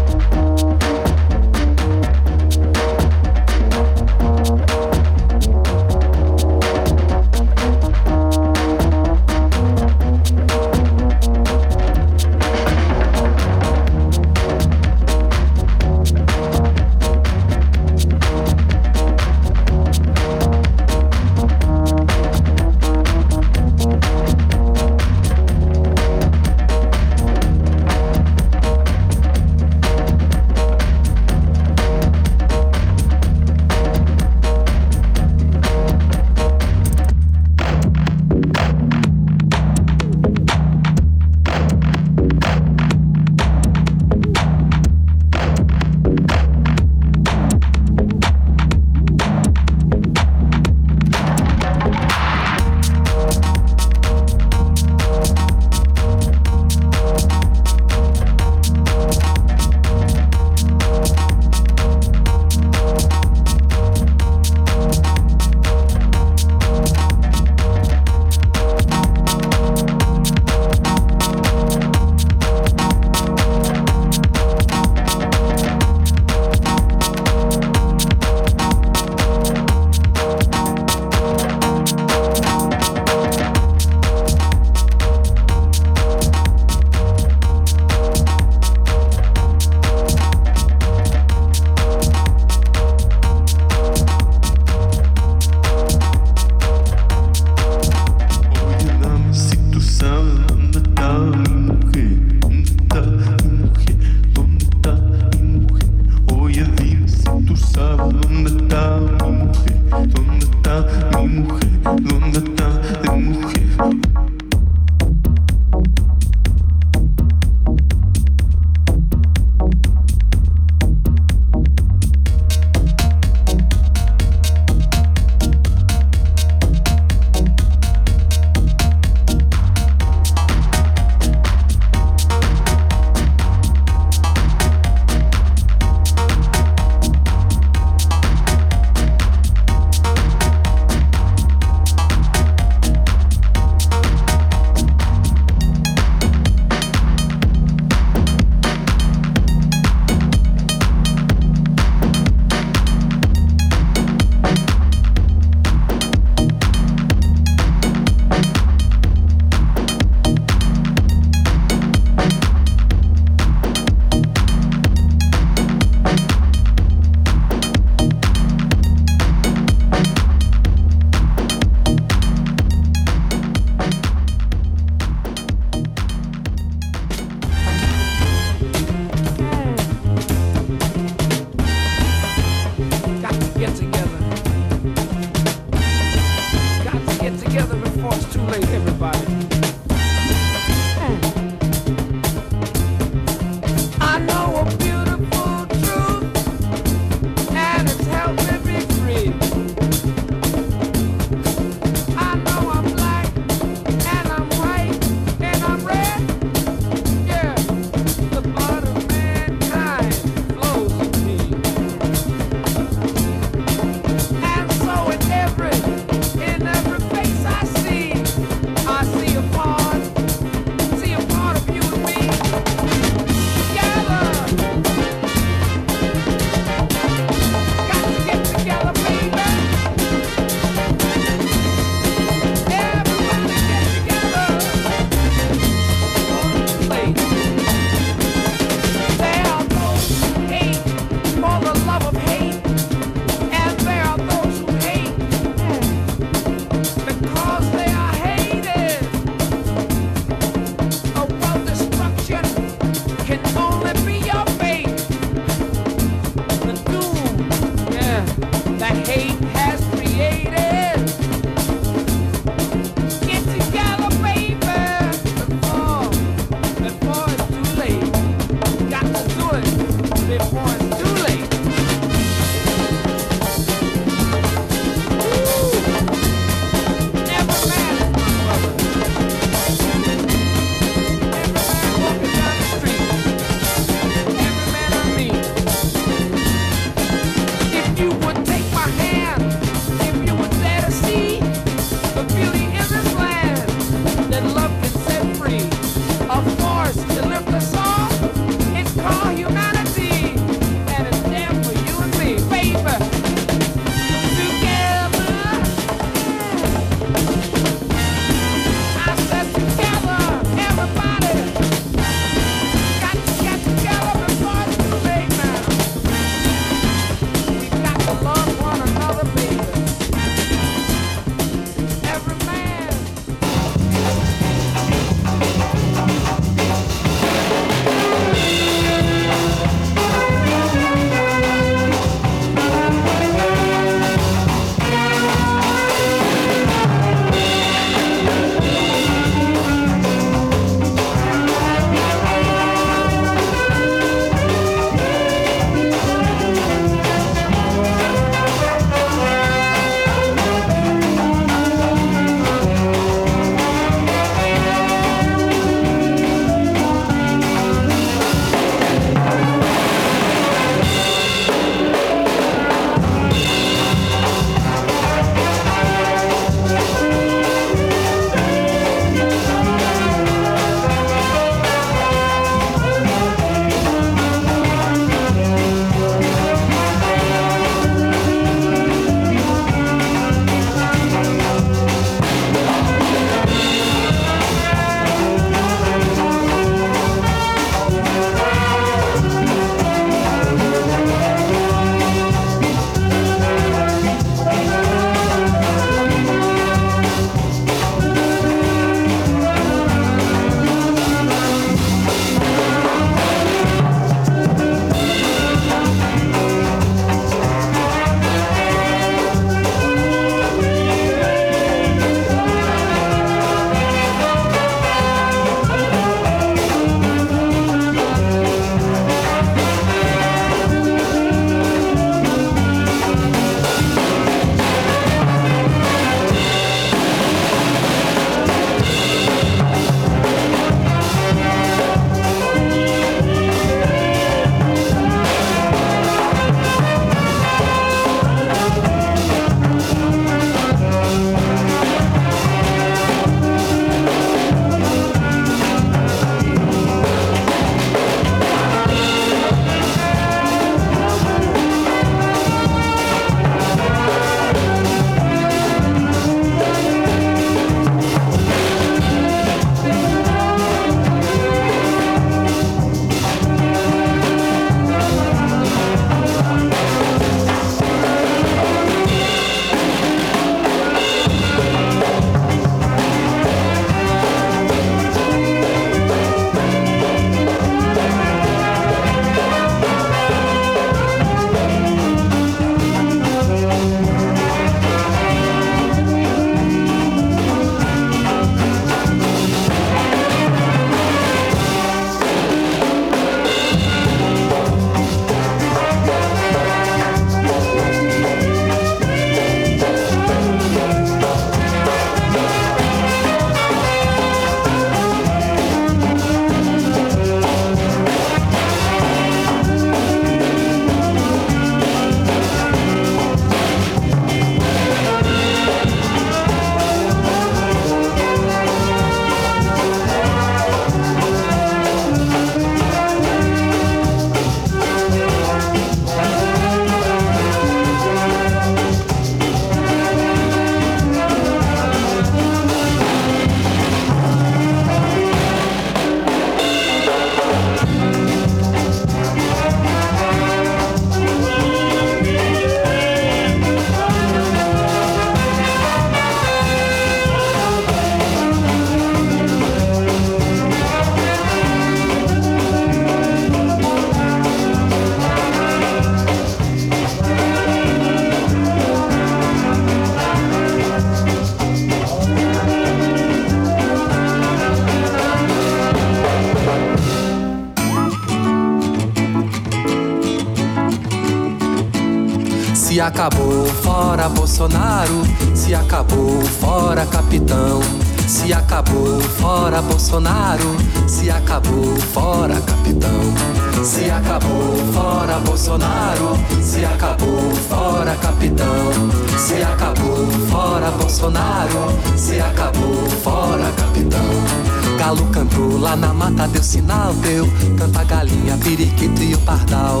Acabou, fora Bolsonaro. Se acabou, fora capitão. Se acabou, fora Bolsonaro. Se acabou, fora capitão. Se acabou, fora Bolsonaro. Se acabou, fora capitão. Se acabou, fora Bolsonaro. Se acabou, fora capitão. Galo cantou lá na mata, deu sinal, deu. Canta a galinha, periquito e o pardal.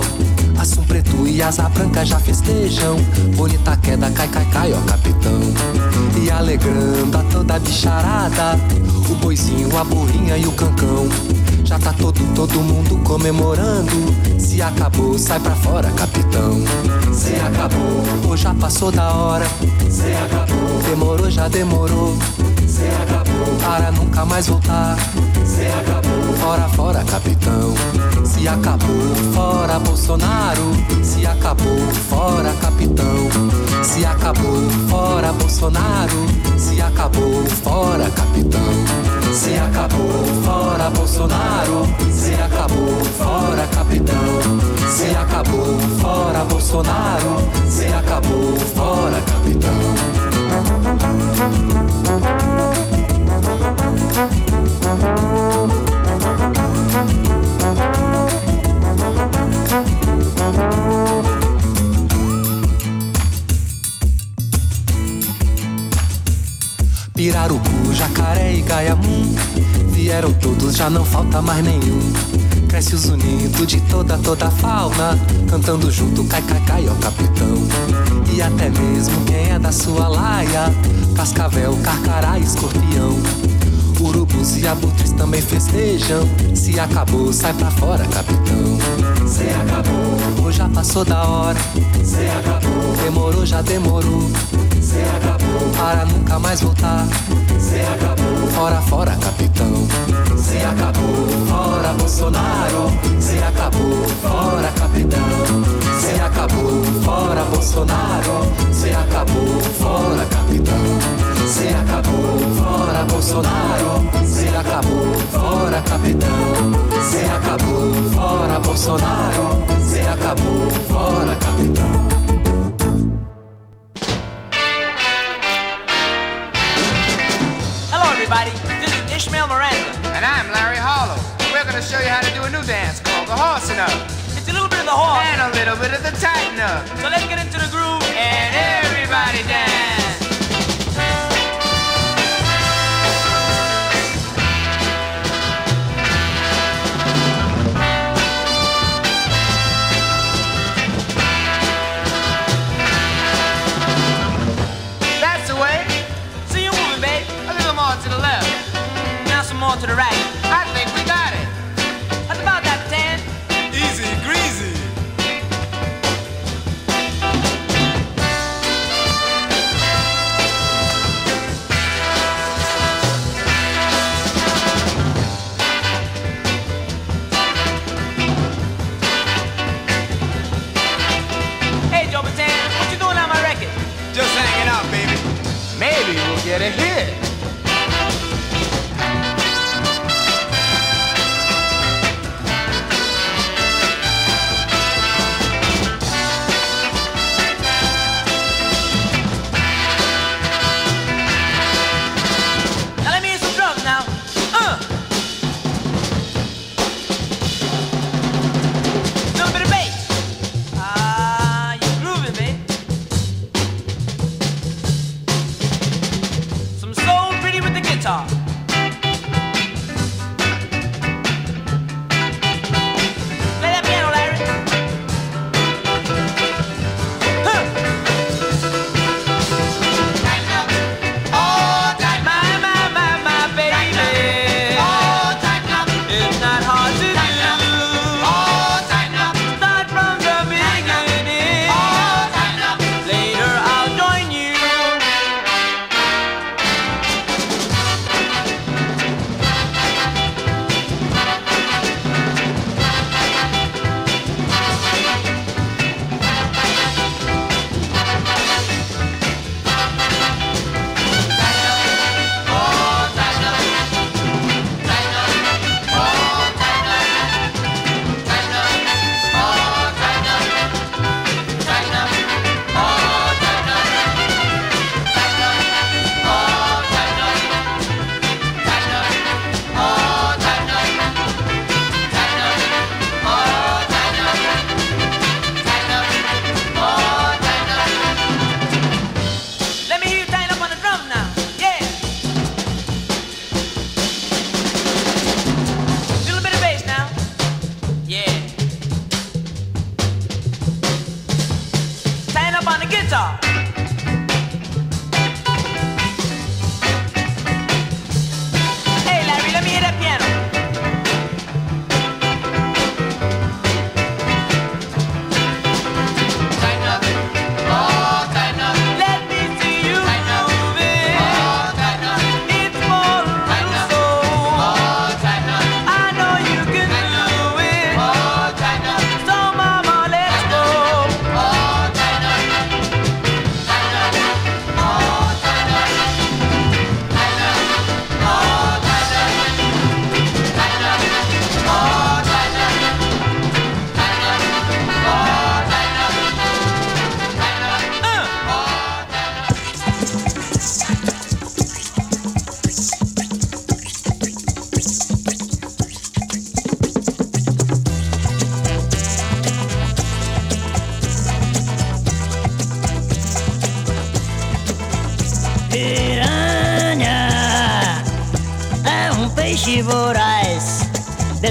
Assum preto e asa branca já festejam. Bonita queda, cai, cai, cai, ó capitão. E alegrando a toda bicharada. O boizinho, a burrinha e o cancão. Já tá todo, todo mundo comemorando. Se acabou, sai pra fora, capitão. Se acabou, ou já passou da hora. Se acabou, demorou, já demorou. Se acabou, para nunca mais voltar. Se acabou, fora, fora, capitão. Se acabou, fora Bolsonaro. Se acabou, fora capitão. Se acabou, fora Bolsonaro. Se acabou, fora capitão. Se acabou, fora Bolsonaro. Se acabou, fora capitão. Se acabou, fora Bolsonaro. Se acabou, fora capitão. Pirarucu, jacaré e gaiamum. Vieram todos, já não falta mais nenhum. Cresce os unidos de toda, toda a fauna Cantando junto, cai, cai, cai, ó capitão. E até mesmo quem é da sua laia Cascavel, carcará e escorpião. Urubus e abutres também festejam. Se acabou, sai pra fora, capitão. Se acabou, ou já passou da hora. Se acabou, demorou, já demorou Se acabou, para nunca mais voltar Se acabou, fora, fora, capitão Se acabou, fora Bolsonaro Se acabou, fora capitão Se acabou, fora Bolsonaro Se acabou, fora capitão Se acabou, fora Bolsonaro Se acabou, fora capitão Se acabou, fora Bolsonaro Se acabou, fora capitão Ishmael Miranda. And I'm Larry Harlow. We're going to show you how to do a new dance called the horsing up. It's a little bit of the horse. And a little bit of the tighten up. So let's get into the groove And everybody dance. get it.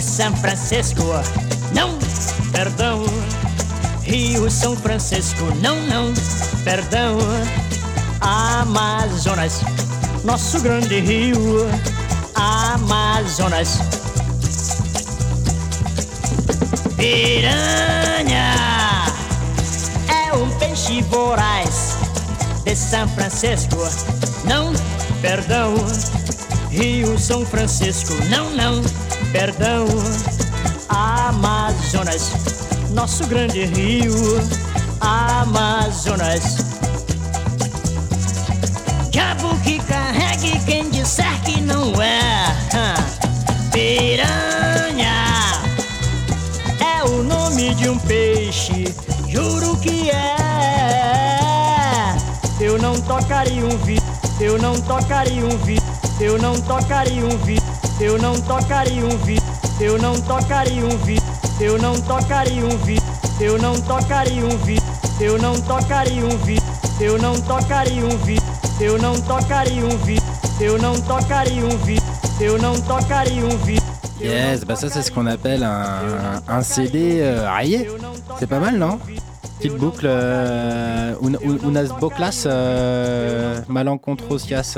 São Francisco. Não, perdão. Rio São Francisco, não, não, perdão. Amazonas, nosso grande rio. Amazonas. Piranha é um peixe voraz de São Francisco. Não, perdão. Rio São Francisco, não, não, perdão. Amazonas, nosso grande rio. Amazonas. Diabo que carregue quem disser que não é. Piranha é o nome de um peixe, juro que é. Eu não tocaria um vi, eu não tocaria um vi, eu não tocaria um vi, eu não tocaria um vi, eu não tocaria um vi, eu não tocaria um vi, eu não tocaria um vi, eu não tocaria um vi, eu não tocaria um vi, eu não tocaria um vi, eu não tocaria um vi, eu não tocaria um vi. Yes, bah ça c'est ce qu'on appelle un, un CD euh. C'est pas mal, non Petite boucle, euh, un- un- unas boclas euh, malencontrosias.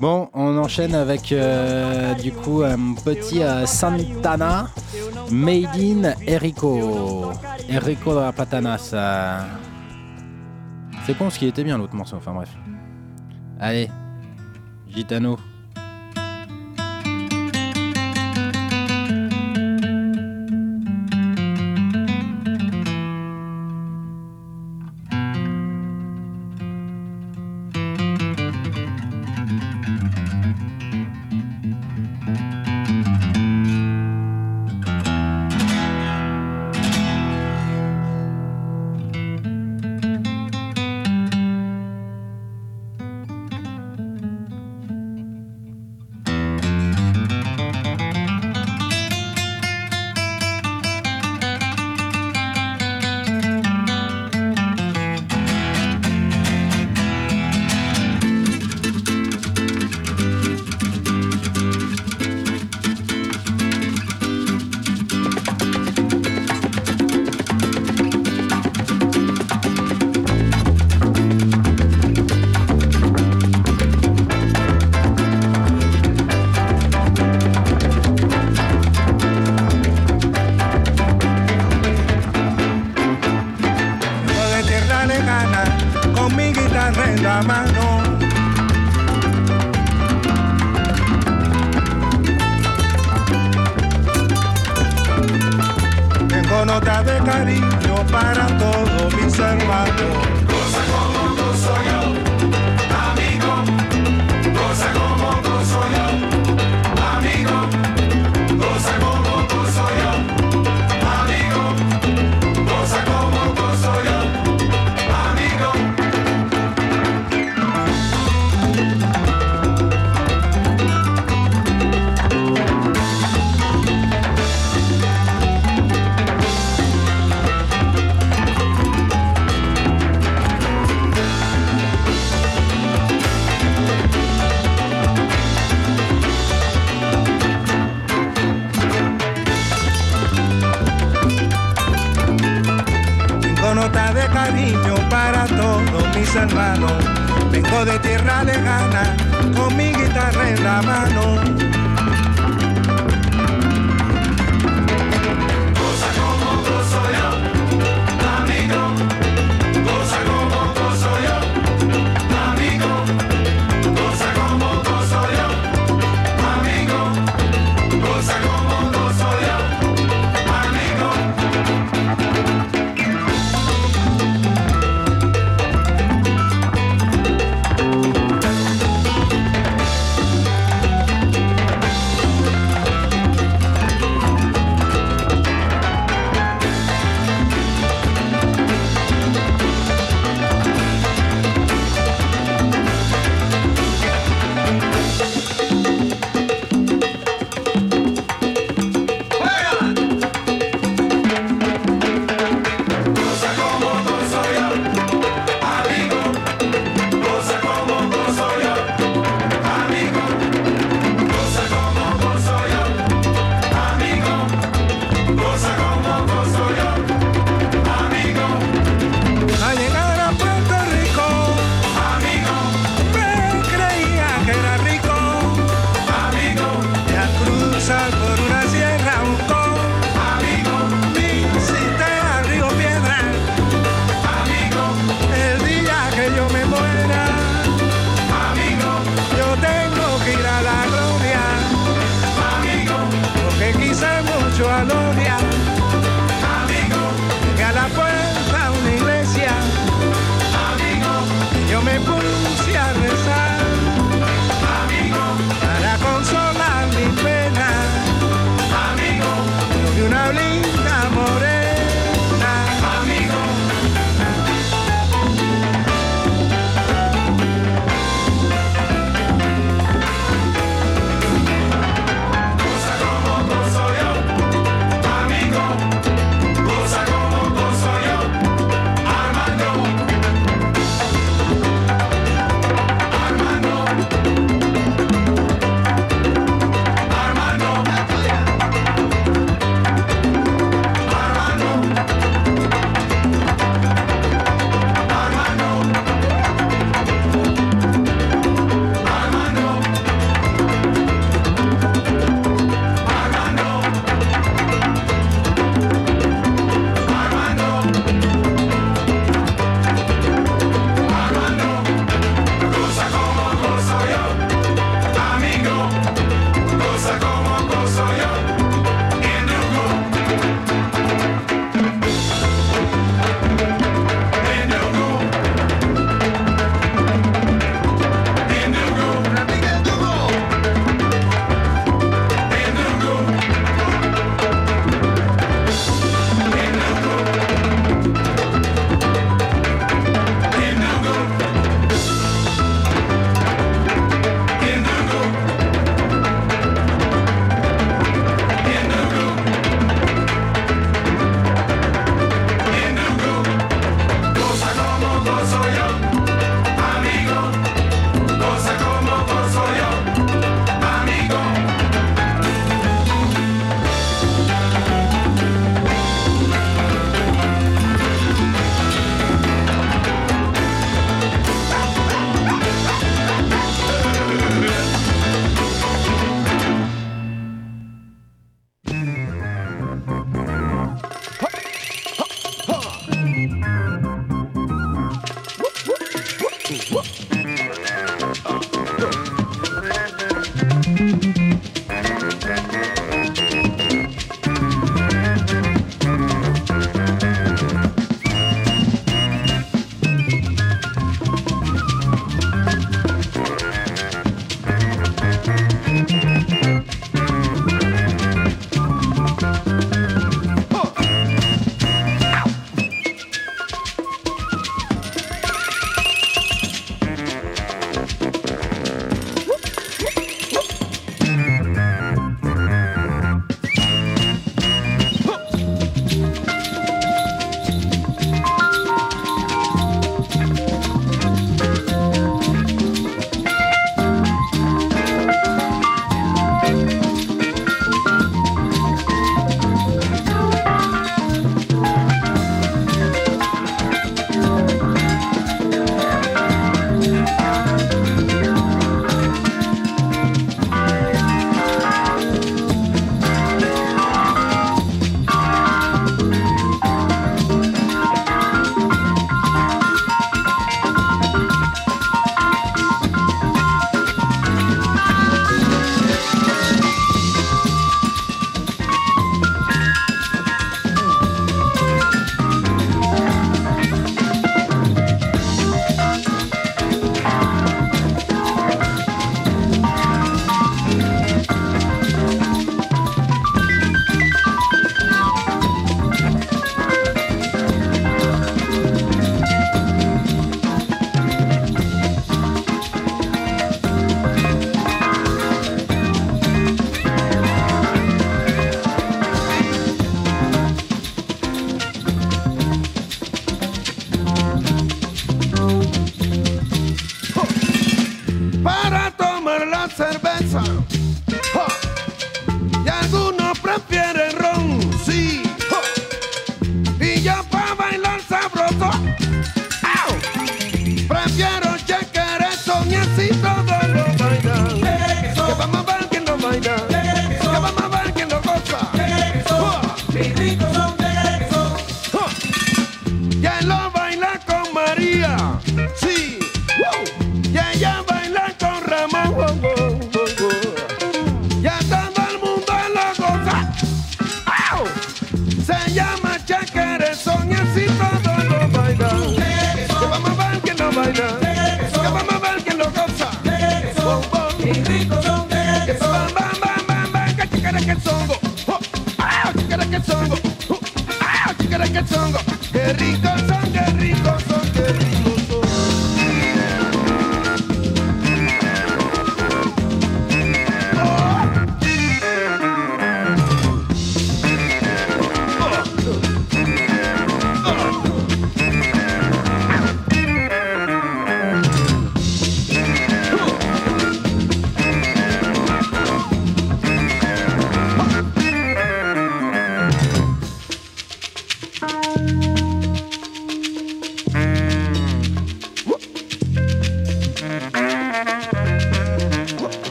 Bon, on enchaîne avec euh, du coup un petit euh, Santana Made in Erico. Erico de la Patana, ça. C'est con ce qui était bien l'autre morceau, enfin bref. Allez, Gitano.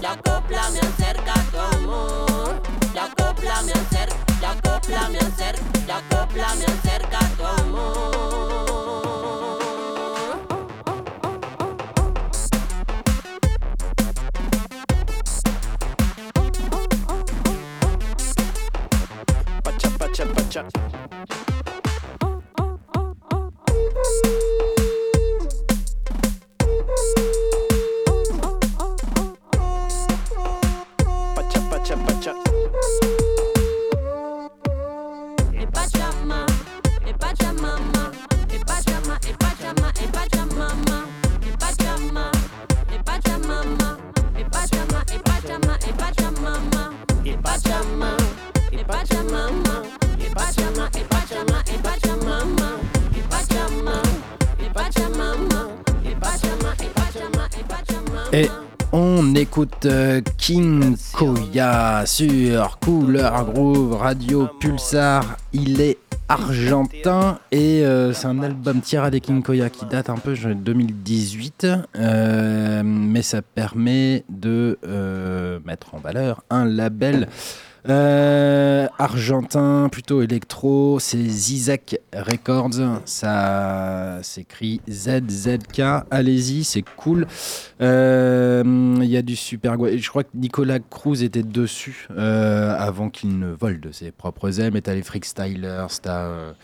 La copla me acerca a tu amor. La écoute euh, King Koya sur Couleur Groove Radio Pulsar. Il est argentin et euh, c'est un album Tierra des King Koya qui date un peu de 2018, euh, mais ça permet de mettre en valeur un label. Euh, argentin, plutôt électro, c'est Zizek Records, ça s'écrit ZZK, allez-y, c'est cool. Euh, Il y a du super. Je crois que Nicolas Cruz était dessus euh, avant qu'il ne vole de ses propres ailes. Mais t'as les Freakstylers, t'as.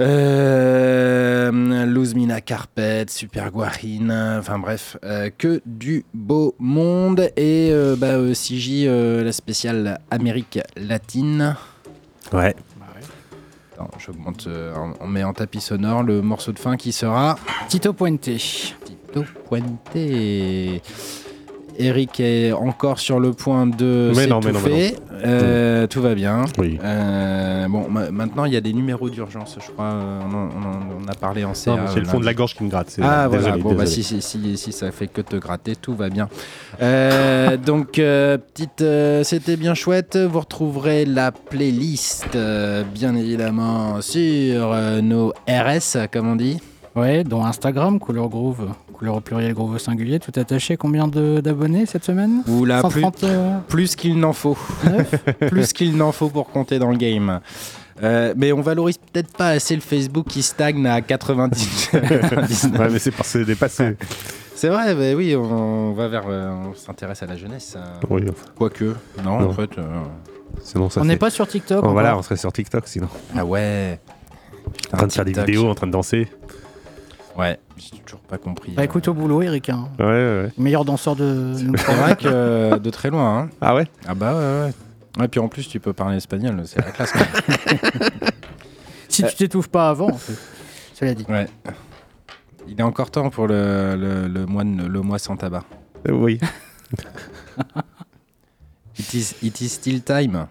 Euh, euh, Luz Mina Carpet, Super Guarine, enfin bref, euh, que du beau monde. Et euh, bah, euh, CJ, euh, la spéciale Amérique latine. Ouais. Attends, j'augmente, on met en tapis sonore le morceau de fin qui sera Tito Puente. Tito Puente. Eric est encore sur le point de s'étouffer. Euh, Tout va bien. Oui. Euh, bon, ma- maintenant il y a des numéros d'urgence, je crois. euh, On a parlé en CA. C'est le fond de la gorge qui me gratte. c'est- Ah désolé, voilà, bon bah si, si, si, si ça fait que te gratter, tout va bien. Euh, donc euh, petite, euh, c'était bien chouette. Vous retrouverez la playlist, euh, bien évidemment, sur euh, nos RS, comme on dit. Ouais, dont Instagram, couleur groove, couleur au pluriel groove au singulier, tout attaché. Combien de- d'abonnés cette semaine? Oula, plus, 130, euh, plus qu'il n'en faut. plus qu'il n'en faut pour compter dans le game. Euh, mais on valorise peut-être pas assez le Facebook qui stagne à 90. Ouais, mais c'est parce que c'est dépassé. C'est vrai, bah oui, on va vers, euh, on s'intéresse à la jeunesse. euh, Oui, enfin. Quoique, non, Non. en fait. euh, Sinon, ça On fait- n'est pas sur TikTok. Oh, voilà, on serait sur TikTok sinon. Ah ouais. En train de faire des vidéos, en train de danser. Ouais, j'ai toujours pas compris. Bah écoute au boulot, Eric. hein. Ouais, ouais, ouais. Meilleur danseur de. C'est vrai que euh, de très loin. Hein. Ah ouais? Ah bah ouais, ouais. Ouais, puis en plus, tu peux parler espagnol, c'est la classe. quoi. Si tu t'étouffes pas avant, en fait. Cela dit. ouais. Il est encore temps pour le, le, le mois, le mois sans tabac. Euh, Oui. It is, it is still time.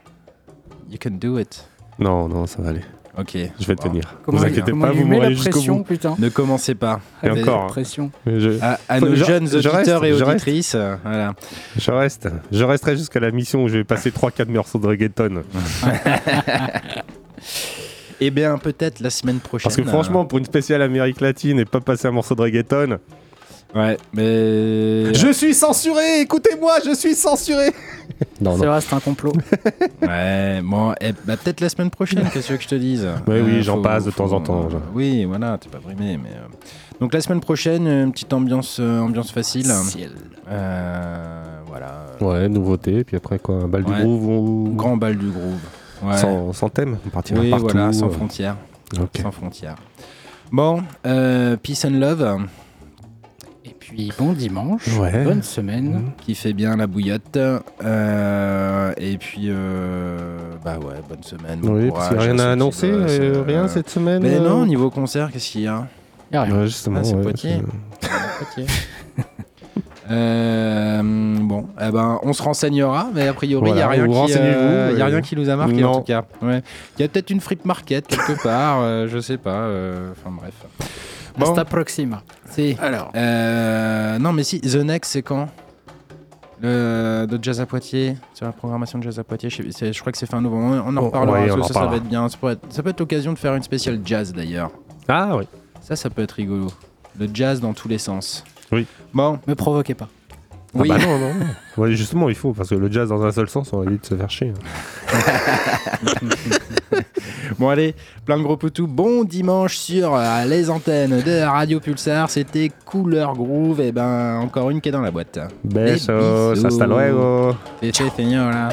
You can do it. Non, non, ça va aller. Ok. Je vais tenir. Comment vous inquiétez pas, vous mourrez jusqu'au pression, bout. putain. Ne commencez pas. Et Avec encore. pression. Je- À, nos je- jeunes je reste, auditeurs et je reste. auditrices, euh, voilà. Je reste. Je resterai jusqu'à la mission où je vais passer 3-4 morceaux de reggaeton. Eh bien, peut-être la semaine prochaine. Parce que franchement, pour une spéciale Amérique latine et pas passer un morceau de reggaeton. Ouais, mais. Je suis censuré Écoutez-moi, je suis censuré Non, C'est non. vrai, c'est un complot. Ouais, bon, eh, bah, peut-être la semaine prochaine, qu'est-ce que tu veux que je te dise Ouais, oui, Euh, j'en faut- passe de faut- temps en temps. Oui, voilà, t'es pas brimé, mais. euh, Donc la semaine prochaine, une petite ambiance, euh, ambiance facile. Ciel. Euh, voilà. Ouais, nouveauté, puis après quoi Un bal Ouais. du groove ou... Grand bal du groove. Ouais. sans, sans thème On partira oui, partout. voilà, sans euh. frontières. Ok. Sans frontières. Bon, euh, peace and love. Puis bon dimanche, Ouais. bonne semaine. Qui fait bien la bouillotte. Euh, et puis, euh, bah ouais, bonne semaine. bon Oui, parce qu'il n'y a rien à annoncer, bossent, euh, rien cette semaine Mais euh non, niveau concert, qu'est-ce qu'il y a? Y a rien. Ouais, justement. Ah, c'est ouais, Poitiers. c'est- Poitiers. Euh, bon, eh ben, on se renseignera, mais a priori, il n'y a, Voilà, rien qui, euh, y a rien qui nous a marqué en tout cas. Ouais. Il y a peut-être une free market quelque part, euh, je sais pas. euh, Enfin bref. Asta Proxima. Si. Alors. Euh, non, mais si, The Next, c'est quand? Le, de Jazz à Poitiers, sur la programmation de Jazz à Poitiers, je, sais- c'est- je crois que c'est fin novembre. On en Oh, reparlera, ouais, parce on que en ça, ça va être bien. Ça peut être, ça peut être l'occasion de faire une spéciale jazz d'ailleurs. Ah oui. Ça, ça peut être rigolo. Le jazz dans tous les sens. Oui. Bon. Me provoquez pas. Oui. Ah bah non, non. Ouais, justement, il faut, parce que le jazz dans un seul sens, on va vite se faire chier. Bon allez, plein de gros poutous. Bon dimanche sur euh, les antennes de Radio Pulsar. C'était Couleur Groove. Et ben encore une qui est dans la boîte. Besos, hasta luego. Besitos, señora.